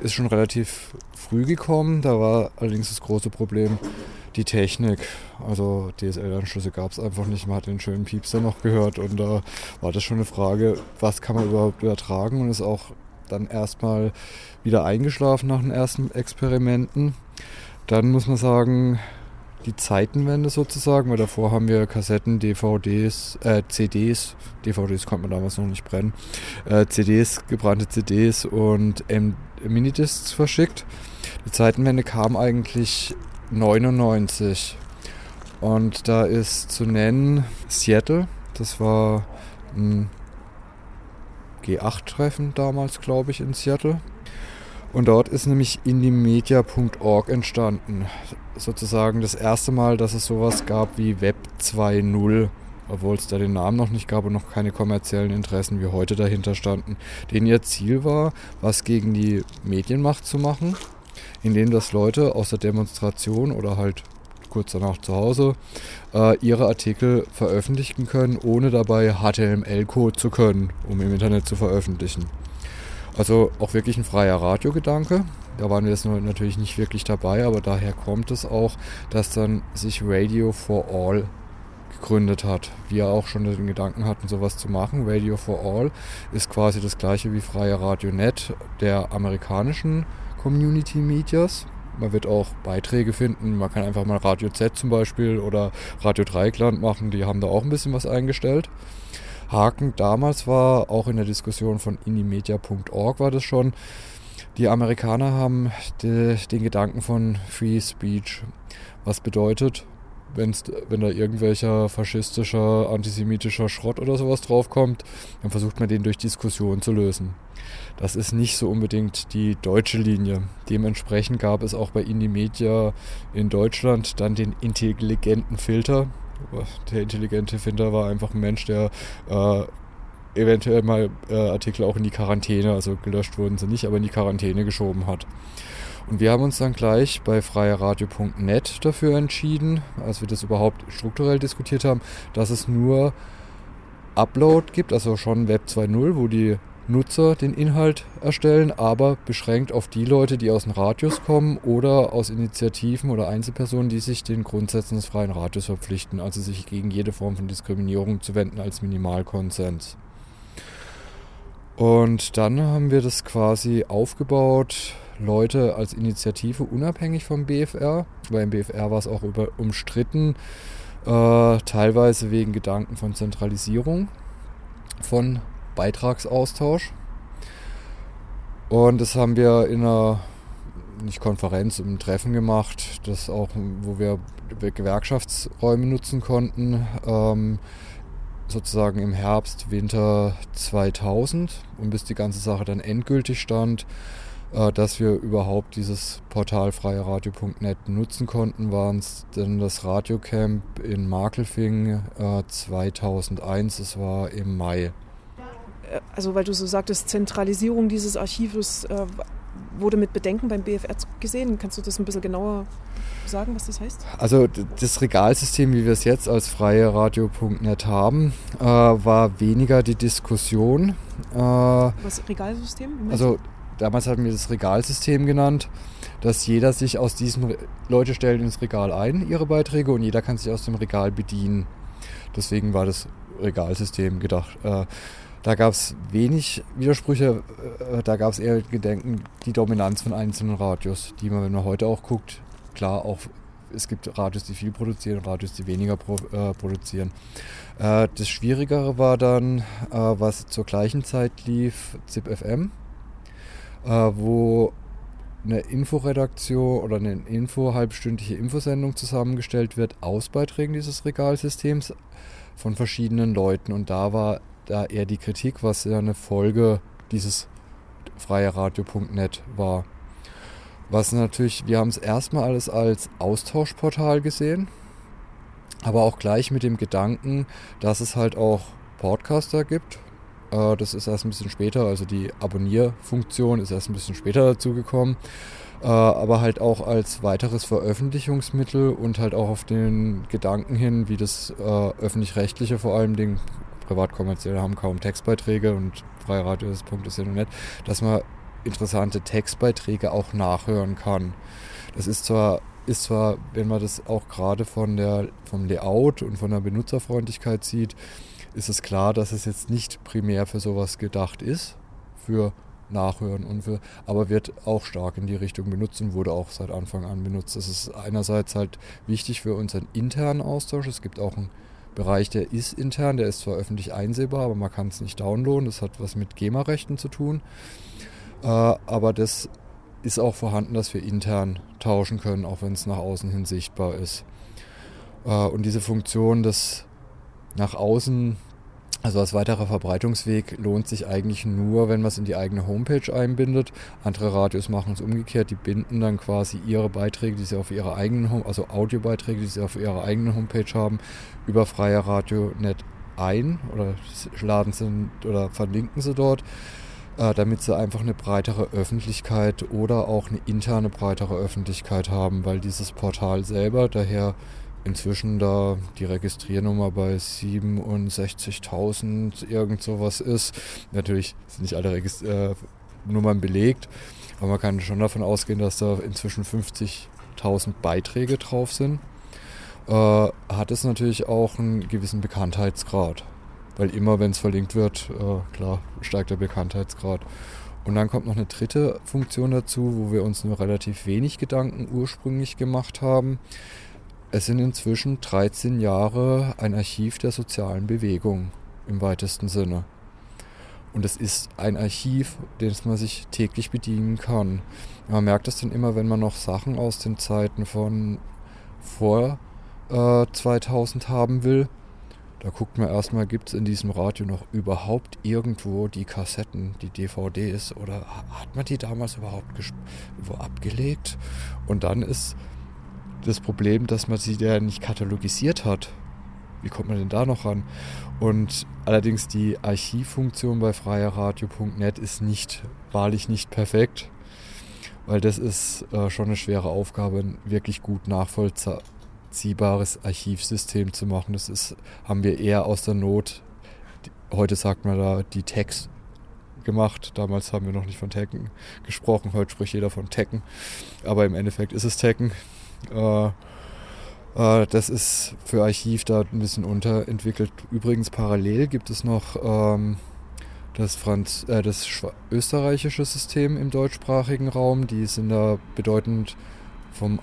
Ist schon relativ früh gekommen. Da war allerdings das große Problem die Technik. Also DSL-Anschlüsse gab es einfach nicht. Man hat den schönen Piepser noch gehört und da war das schon eine Frage, was kann man überhaupt übertragen und ist auch dann erstmal wieder eingeschlafen nach den ersten Experimenten. Dann muss man sagen, die Zeitenwende sozusagen, weil davor haben wir Kassetten, DVDs, äh, CDs, DVDs konnte man damals noch nicht brennen, äh, CDs, gebrannte CDs und M Minidiscs verschickt. Die Zeitenwende kam eigentlich 99 und da ist zu nennen Seattle, das war ein G8-Treffen damals, glaube ich, in Seattle. Und dort ist nämlich indiemedia.org entstanden. Sozusagen das erste Mal, dass es sowas gab wie Web 2.0, obwohl es da den Namen noch nicht gab und noch keine kommerziellen Interessen wie heute dahinter standen. Denen ihr Ziel war, was gegen die Medienmacht zu machen, indem das Leute aus der Demonstration oder halt kurz danach zu Hause äh, ihre Artikel veröffentlichen können, ohne dabei HTML-Code zu können, um im Internet zu veröffentlichen. Also auch wirklich ein freier Radiogedanke. Da waren wir jetzt natürlich nicht wirklich dabei, aber daher kommt es auch, dass dann sich Radio for All gegründet hat. Wir auch schon den Gedanken hatten, sowas zu machen. Radio for All ist quasi das gleiche wie Freie Radionet der amerikanischen Community Medias. Man wird auch Beiträge finden. Man kann einfach mal Radio Z zum Beispiel oder Radio Dreikland machen. Die haben da auch ein bisschen was eingestellt. Haken damals war, auch in der Diskussion von inimedia.org war das schon, die Amerikaner haben die, den Gedanken von Free Speech. Was bedeutet, wenn's, wenn da irgendwelcher faschistischer, antisemitischer Schrott oder sowas draufkommt, dann versucht man den durch Diskussion zu lösen. Das ist nicht so unbedingt die deutsche Linie. Dementsprechend gab es auch bei Indie Media in Deutschland dann den intelligenten Filter, der intelligente Finder war einfach ein Mensch, der äh, eventuell mal äh, Artikel auch in die Quarantäne, also gelöscht wurden sie nicht, aber in die Quarantäne geschoben hat. Und wir haben uns dann gleich bei freieradio.net dafür entschieden, als wir das überhaupt strukturell diskutiert haben, dass es nur Upload gibt, also schon Web 2.0, wo die Nutzer den Inhalt erstellen, aber beschränkt auf die Leute, die aus den Radios kommen oder aus Initiativen oder Einzelpersonen, die sich den Grundsätzen des freien Radios verpflichten, also sich gegen jede Form von Diskriminierung zu wenden als Minimalkonsens. Und dann haben wir das quasi aufgebaut, Leute als Initiative unabhängig vom BFR, weil im BFR war es auch über, umstritten, äh, teilweise wegen Gedanken von Zentralisierung von Beitragsaustausch. Und das haben wir in einer nicht Konferenz, im Treffen gemacht, das auch, wo wir Gewerkschaftsräume nutzen konnten, ähm, sozusagen im Herbst, Winter 2000 und bis die ganze Sache dann endgültig stand, dass wir überhaupt dieses Portal freieradio.net nutzen konnten, waren es dann das Radiocamp in Markelfing äh, 2001, es war im Mai. äh, also weil du so sagtest, Zentralisierung dieses Archives äh, wurde mit Bedenken beim BFR gesehen. Kannst du das ein bisschen genauer sagen, was das heißt? Also das Regalsystem, wie wir es jetzt als freie Radio.net haben, äh, war weniger die Diskussion. Äh, Was Regalsystem? Also damals hatten wir das Regalsystem genannt, dass jeder sich aus diesem, Leute stellen ins Regal ein, ihre Beiträge, und jeder kann sich aus dem Regal bedienen. Deswegen war das Regalsystem gedacht. Äh, da gab es wenig Widersprüche, äh, da gab es eher Gedenken, die Dominanz von einzelnen Radios, die man, wenn man heute auch guckt, klar auch, es gibt Radios, die viel produzieren, Radios, die weniger äh, produzieren. Das Schwierigere war dann, was zur gleichen Zeit lief, ZipFM, wo eine Inforedaktion oder eine Info, halbstündliche Infosendung zusammengestellt wird aus Beiträgen dieses Regalsystems von verschiedenen Leuten. Und da war da eher die Kritik, was ja eine Folge dieses freieradio.net war. Was natürlich, wir haben es erstmal alles als Austauschportal gesehen, aber auch gleich mit dem Gedanken, dass es halt auch Podcaster gibt. Äh, Das ist erst ein bisschen später, also die Abonnierfunktion ist erst ein bisschen später dazugekommen. Äh, Aber halt auch als weiteres Veröffentlichungsmittel und halt auch auf den Gedanken hin, wie das äh, öffentlich-rechtliche vor allem Dingen, privatkommerzielle haben kaum Textbeiträge und Freiradio ist Punkt ist ja noch nett, dass man interessante Textbeiträge auch nachhören kann. Das ist zwar, ist zwar, wenn man das auch gerade von der, vom Layout und von der Benutzerfreundlichkeit sieht, ist es klar, dass es jetzt nicht primär für sowas gedacht ist, für Nachhören und für, aber wird auch stark in die Richtung benutzt und wurde auch seit Anfang an benutzt. Das ist einerseits halt wichtig für unseren internen Austausch. Es gibt auch einen Bereich, der ist intern, der ist zwar öffentlich einsehbar, aber man kann es nicht downloaden. Das hat was mit GEMA-Rechten zu tun. Äh, aber das ist auch vorhanden, dass wir intern tauschen können, auch wenn es nach außen hin sichtbar ist. Äh, und diese Funktion des nach außen, also als weiterer Verbreitungsweg, lohnt sich eigentlich nur, wenn man es in die eigene Homepage einbindet. Andere Radios machen es umgekehrt, die binden dann quasi ihre Beiträge, die sie auf ihrer eigenen Home, also Audiobeiträge, die sie auf ihrer eigenen Homepage haben, über freie Radio.net ein oder laden sie oder verlinken sie dort äh, damit sie einfach eine breitere Öffentlichkeit oder auch eine interne breitere Öffentlichkeit haben, weil dieses Portal selber daher inzwischen da die Registriernummer bei 67.000 irgend sowas ist. Natürlich sind nicht alle Regist äh, Nummern belegt, aber man kann schon davon ausgehen, dass da inzwischen 50.000 Beiträge drauf sind. Äh, hat es natürlich auch einen gewissen Bekanntheitsgrad. Weil immer, wenn es verlinkt wird, äh, klar, steigt der Bekanntheitsgrad. Und dann kommt noch eine dritte Funktion dazu, wo wir uns nur relativ wenig Gedanken ursprünglich gemacht haben. Es sind inzwischen 13 Jahre ein Archiv der sozialen Bewegung im weitesten Sinne. Und es ist ein Archiv, das man sich täglich bedienen kann. Man merkt das dann immer, wenn man noch Sachen aus den Zeiten von vor äh, 2000 haben will. Da guckt man erstmal, gibt es in diesem Radio noch überhaupt irgendwo die Kassetten, die DVDs oder hat man die damals überhaupt abgelegt? Und dann ist das Problem, dass man sie ja nicht katalogisiert hat. Wie kommt man denn da noch ran? Und allerdings die Archivfunktion bei freierradio.net ist nicht, wahrlich nicht perfekt, weil das ist äh, schon eine schwere Aufgabe, ein wirklich gut nachvollziehbares Archivsystem zu machen. Das ist, haben wir eher aus der Not, heute sagt man da die Tags gemacht. Damals haben wir noch nicht von Tacken gesprochen, heute spricht jeder von Tacken. Aber im Endeffekt ist es Tacken. Äh, äh, das ist für Archiv da ein bisschen unterentwickelt. Übrigens parallel gibt es noch ähm, das, Franz äh, das österreichische System im deutschsprachigen Raum. Die sind da bedeutend vom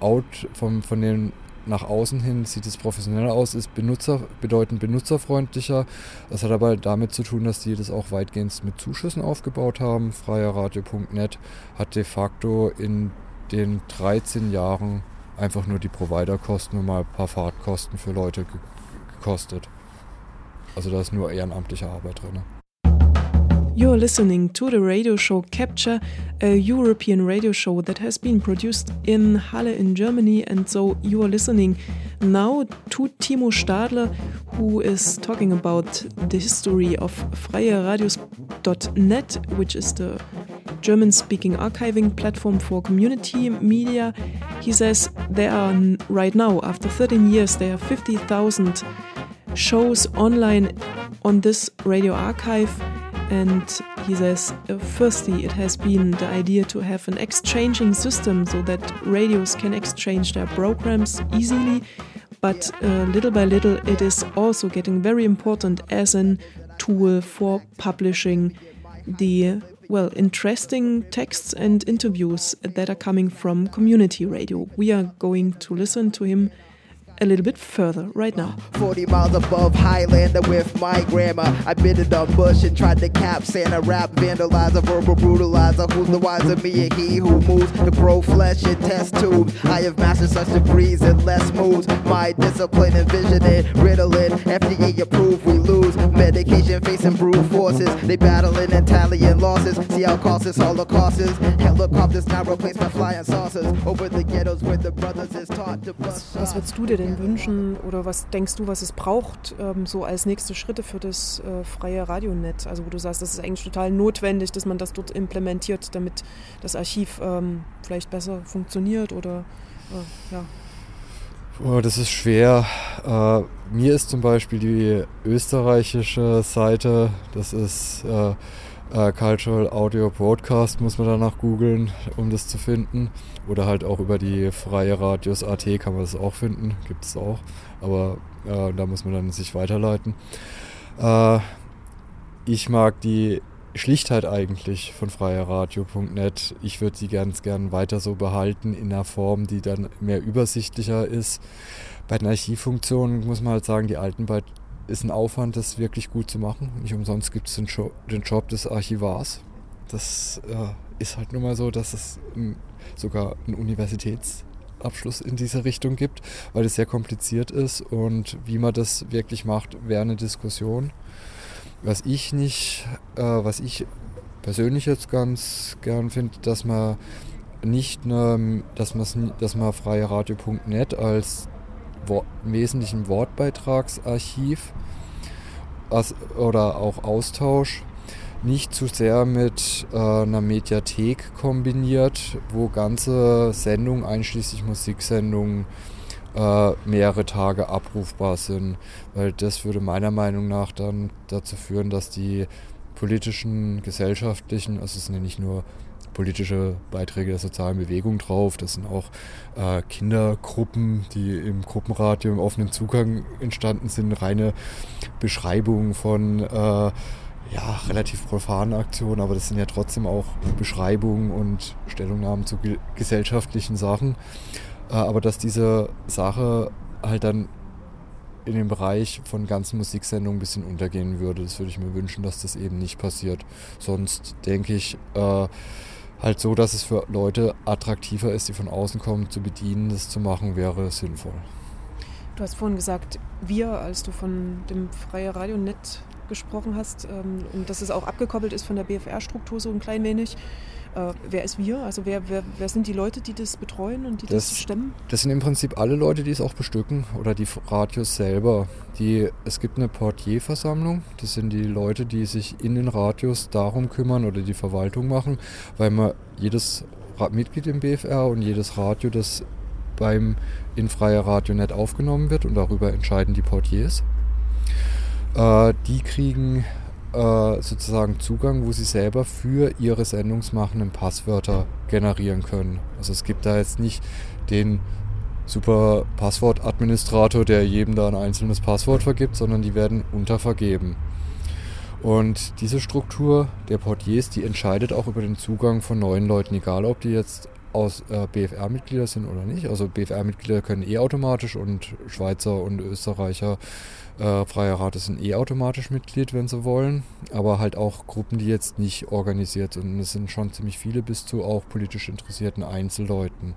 Out, vom, von den nach außen hin sieht es professioneller aus, ist Benutzer, bedeutend benutzerfreundlicher. Das hat aber damit zu tun, dass die das auch weitgehend mit Zuschüssen aufgebaut haben. Freierradio.net hat de facto in den 13 Jahren einfach nur die Providerkosten und mal ein paar Fahrtkosten für Leute ge gekostet. Also da ist nur ehrenamtliche Arbeit drin. You're listening to the radio show CAPTCHA, a European radio show that has been produced in Halle in Germany, and so you are listening now to Timo Stadler, who is talking about the history of freieradios.net, which is the German speaking archiving platform for community media. He says there are right now, after 13 years, there are 50,000 shows online on this radio archive. And he says, uh, firstly, it has been the idea to have an exchanging system so that radios can exchange their programs easily. But uh, little by little, it is also getting very important as an tool for publishing the well interesting texts and interviews that are coming from community radio. We are going to listen to him a little bit further right now. 40 miles above Highlander with my grandma. I bit it on bush and tried to cap Santa rap, vandalizer, verbal brutalizer. Who's the wiser, me and he who moves to grow flesh and test tubes? I have mastered such degrees and less moves. My discipline and vision it, riddling. FDA approved, we lose. Medication facing brute forces. They battling and tallying losses. See how cautious Holocaust is. Helicopters now replaced by flying saucers. Over the ghettos where the brothers is taught to bust. Was würdest du dir denn wünschen oder was denkst du, was es braucht, ähm, so als nächste Schritte für das äh, freie Radionetz? Also wo du sagst, das ist eigentlich total notwendig, dass man das dort implementiert, damit das Archiv ähm, vielleicht besser funktioniert oder äh, ja. Oh, das ist schwer. Äh, mir ist zum Beispiel die österreichische Seite, das ist äh, Cultural Audio Broadcast, muss man danach googeln, um das zu finden. Oder halt auch über die freie Radios AT kann man das auch finden, gibt es auch. Aber äh, da muss man dann sich weiterleiten. Äh, ich mag die Schlichtheit eigentlich von freierradio.net. Ich würde sie ganz gern weiter so behalten in einer Form, die dann mehr übersichtlicher ist. Bei den Archivfunktionen muss man halt sagen, die alten Byte ist ein Aufwand, das wirklich gut zu machen. Nicht umsonst gibt es den, den, Job des Archivars. Das äh, ist halt nun mal so, dass es ein, sogar einen Universitätsabschluss in diese Richtung gibt, weil es sehr kompliziert ist und wie man das wirklich macht, wäre eine Diskussion. Was ich nicht, äh, was ich persönlich jetzt ganz gern finde, dass man nicht, ne, dass dass man freieradio.net als Wesentlichen Wortbeitragsarchiv oder auch Austausch nicht zu sehr mit äh, einer Mediathek kombiniert, wo ganze Sendungen, einschließlich Musiksendungen, äh, mehrere Tage abrufbar sind. Weil das würde meiner Meinung nach dann dazu führen, dass die politischen, gesellschaftlichen, also es sind ja nicht nur politische Beiträge der sozialen Bewegung drauf. Das sind auch äh, Kindergruppen, die im Gruppenradio im offenen Zugang entstanden sind. Reine Beschreibungen von äh, ja, relativ profanen Aktionen, aber das sind ja trotzdem auch Beschreibungen und Stellungnahmen zu ge gesellschaftlichen Sachen. Äh, aber dass diese Sache halt dann in dem Bereich von ganzen Musiksendungen ein bisschen untergehen würde. Das würde ich mir wünschen, dass das eben nicht passiert. Sonst denke ich, äh, halt so, dass es für Leute attraktiver ist, die von außen kommen, zu bedienen, das zu machen, wäre sinnvoll. Du hast vorhin gesagt, wir, als du von dem Freie Radionet gesprochen hast ähm, und dass es auch abgekoppelt ist von der BFR-Struktur so ein klein wenig. Äh, wer ist wir? Also wer, wer, wer sind die Leute, die das betreuen und die das, das stemmen? Das sind im Prinzip alle Leute, die es auch bestücken oder die Radios selber. Die, es gibt eine Portierversammlung, das sind die Leute, die sich in den Radios darum kümmern oder die Verwaltung machen, weil man jedes Mitglied im BFR und jedes Radio, das beim in freier Radionet aufgenommen wird und darüber entscheiden die Portiers. Äh, die kriegen äh, sozusagen Zugang, wo sie selber für ihre sendungsmachenden Passwörter generieren können. Also es gibt da jetzt nicht den super Passwortadministrator, der jedem da ein einzelnes Passwort vergibt, sondern die werden untervergeben. Und diese Struktur der Portiers, die entscheidet auch über den Zugang von neuen Leuten, egal ob die jetzt aus äh, BFR-Mitglieder sind oder nicht. Also BFR-Mitglieder können eh automatisch und Schweizer und Österreicher äh, Freier Rat sind eh automatisch Mitglied, wenn sie wollen. Aber halt auch Gruppen, die jetzt nicht organisiert sind. Und es sind schon ziemlich viele bis zu auch politisch interessierten Einzelleuten.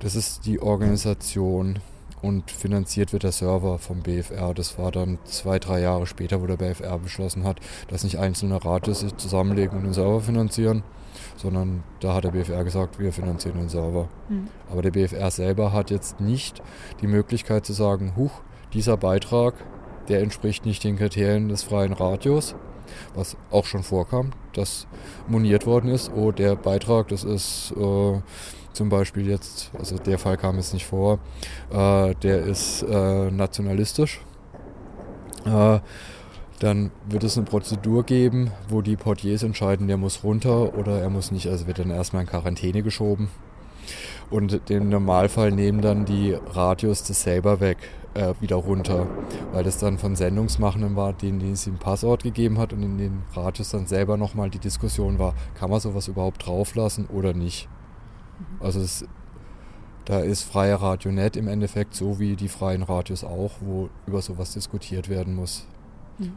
Das ist die Organisation. und finanziert wird der Server vom BFR. Das war dann zwei, drei Jahre später, wo der BFR beschlossen hat, dass nicht einzelne Radios sich zusammenlegen und den Server finanzieren, sondern da hat der BFR gesagt, wir finanzieren den Server. Mhm. Aber der BFR selber hat jetzt nicht die Möglichkeit zu sagen, huch, dieser Beitrag, der entspricht nicht den Kriterien des freien Radios, was auch schon vorkam, dass moniert worden ist, oh, der Beitrag, das ist äh, zum Beispiel jetzt, also der Fall kam jetzt nicht vor, äh, der ist äh, nationalistisch. Äh, dann wird es eine Prozedur geben, wo die Portiers entscheiden, der muss runter oder er muss nicht. Also wird dann erstmal in Quarantäne geschoben. Und im Normalfall nehmen dann die Radios das selber weg, äh, wieder runter. Weil das dann von Sendungsmachenden war, denen, denen es den Passwort gegeben hat und in den Radios dann selber nochmal die Diskussion war, kann man sowas überhaupt drauflassen oder nicht. Also es, da ist freie Radionet im Endeffekt so wie die freien Radios auch, wo über sowas diskutiert werden muss. Mhm.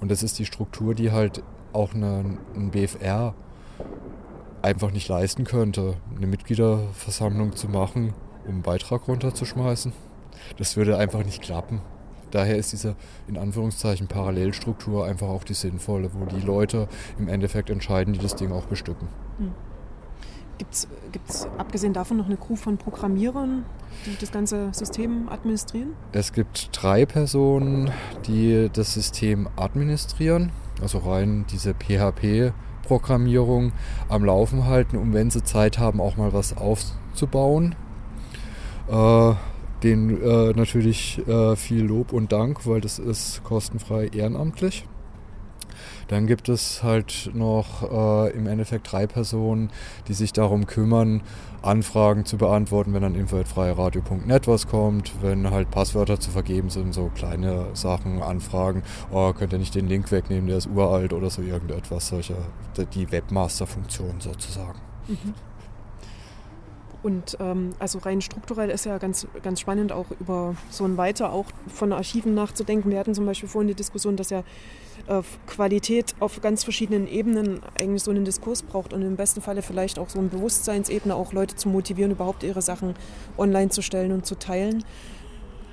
Und das ist die Struktur, die halt auch eine, ein BFR einfach nicht leisten könnte, eine Mitgliederversammlung zu machen, um einen Beitrag runterzuschmeißen. Das würde einfach nicht klappen. Daher ist diese in Anführungszeichen Parallelstruktur einfach auch die sinnvolle, wo die Leute im Endeffekt entscheiden, die das Ding auch bestücken. Gibt es abgesehen davon noch eine Crew von Programmierern, die das ganze System administrieren? Es gibt drei Personen, die das System administrieren, also rein diese PHP-Programmierung am Laufen halten, um wenn sie Zeit haben, auch mal was aufzubauen. Äh, den äh, natürlich äh, viel Lob und Dank, weil das ist kostenfrei ehrenamtlich. Dann gibt es halt noch äh, im Endeffekt drei Personen, die sich darum kümmern, Anfragen zu beantworten, wenn an info.freiradio.net was kommt, wenn halt Passwörter zu vergeben sind, so kleine Sachen, Anfragen, oh, könnt ihr nicht den Link wegnehmen, der ist uralt oder so irgendetwas, solche, die Webmaster-Funktion sozusagen. Mhm. Und ähm, also rein strukturell ist ja ganz, ganz spannend, auch über so ein Weiter auch von Archiven nachzudenken. Wir hatten zum Beispiel vorhin die Diskussion, dass ja äh, Qualität auf ganz verschiedenen Ebenen eigentlich so einen Diskurs braucht und im besten Falle vielleicht auch so eine Bewusstseinsebene, auch Leute zu motivieren, überhaupt ihre Sachen online zu stellen und zu teilen.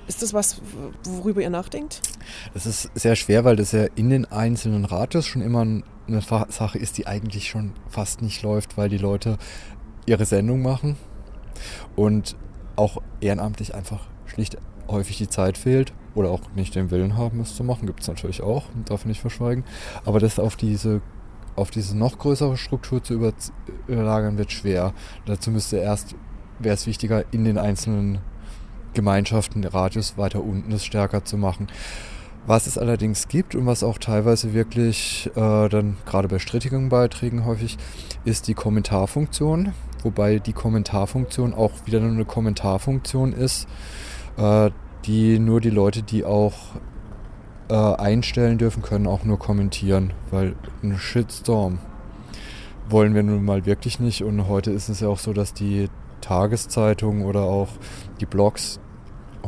Ist das was, worüber ihr nachdenkt? Es ist sehr schwer, weil das ja in den einzelnen Radios schon immer eine Sache ist, die eigentlich schon fast nicht läuft, weil die Leute ihre Sendung machen und auch ehrenamtlich einfach schlicht häufig die Zeit fehlt oder auch nicht den Willen haben, es zu machen, gibt es natürlich auch, darf ich nicht verschweigen. Aber das auf diese, auf diese noch größere Struktur zu überlagern, wird schwer. Dazu müsste erst, wäre es wichtiger, in den einzelnen Gemeinschaften, Radius weiter unten es stärker zu machen. Was es allerdings gibt und was auch teilweise wirklich äh, dann gerade bei strittigen Beiträgen häufig ist die Kommentarfunktion, wobei die Kommentarfunktion auch wieder nur eine Kommentarfunktion ist, äh, die nur die Leute, die auch äh, einstellen dürfen, können auch nur kommentieren, weil ein Shitstorm wollen wir nun mal wirklich nicht und heute ist es ja auch so, dass die Tageszeitungen oder auch die Blogs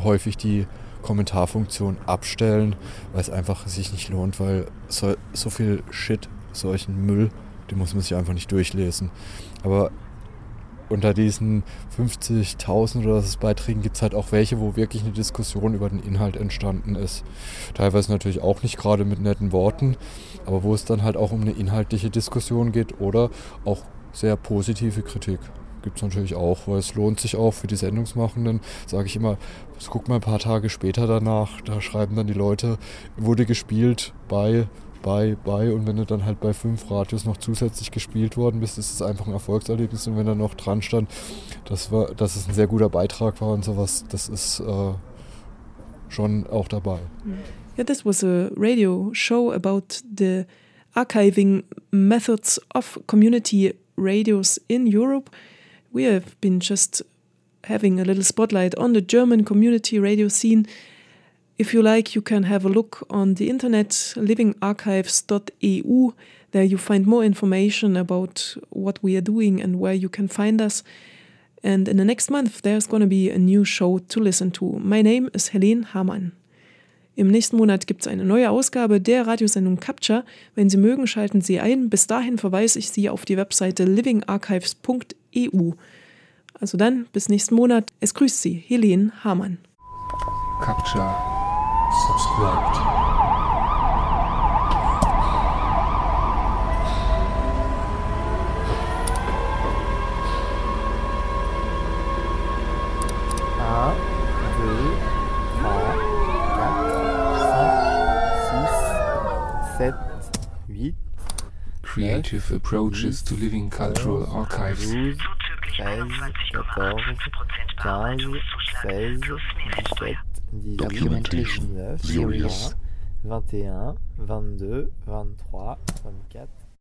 häufig die Kommentarfunktion abstellen, weil es einfach sich nicht lohnt, weil so, so viel Shit, solchen Müll, den muss man sich einfach nicht durchlesen. Aber unter diesen 50.000 oder was Beiträgen gibt es halt auch welche, wo wirklich eine Diskussion über den Inhalt entstanden ist. Teilweise natürlich auch nicht gerade mit netten Worten, aber wo es dann halt auch um eine inhaltliche Diskussion geht oder auch sehr positive Kritik. Gibt es natürlich auch, weil es lohnt sich auch für die Sendungsmachenden, sage ich immer, guck mal ein paar Tage später danach, da schreiben dann die Leute, wurde gespielt bei bei, bei und wenn du dann halt bei fünf Radios noch zusätzlich gespielt worden bist, ist es einfach ein Erfolgserlebnis und wenn da noch dran stand, dass, war, dass es ein sehr guter Beitrag war und sowas, das ist äh, schon auch dabei. Yeah, this was a radio show about the archiving methods of community radios in Europe. We have been just having a little spotlight on the German community radio scene. If you like, you can have a look on the internet, livingarchives.eu. There you find more information about what we are doing and where you can find us. And in the next month, there's going to be a new show to listen to. My name is Helene Hamann. Im nächsten Monat gibt es eine neue Ausgabe der Radiosendung Capture. Wenn Sie mögen, schalten Sie ein. Bis dahin verweise ich Sie auf die Webseite livingarchives.eu. Also dann, bis nächsten Monat. Es grüßt Sie, Helene Hamann. Capture. Subscribed. Un, deux, trois, quatre, cinq, six, sept, huit, Creative approaches to living cultural archives. 12, 13, 14, 15, 16, 17, 18, Documentation. 19, Series. 20, 21, 22, 23, 24,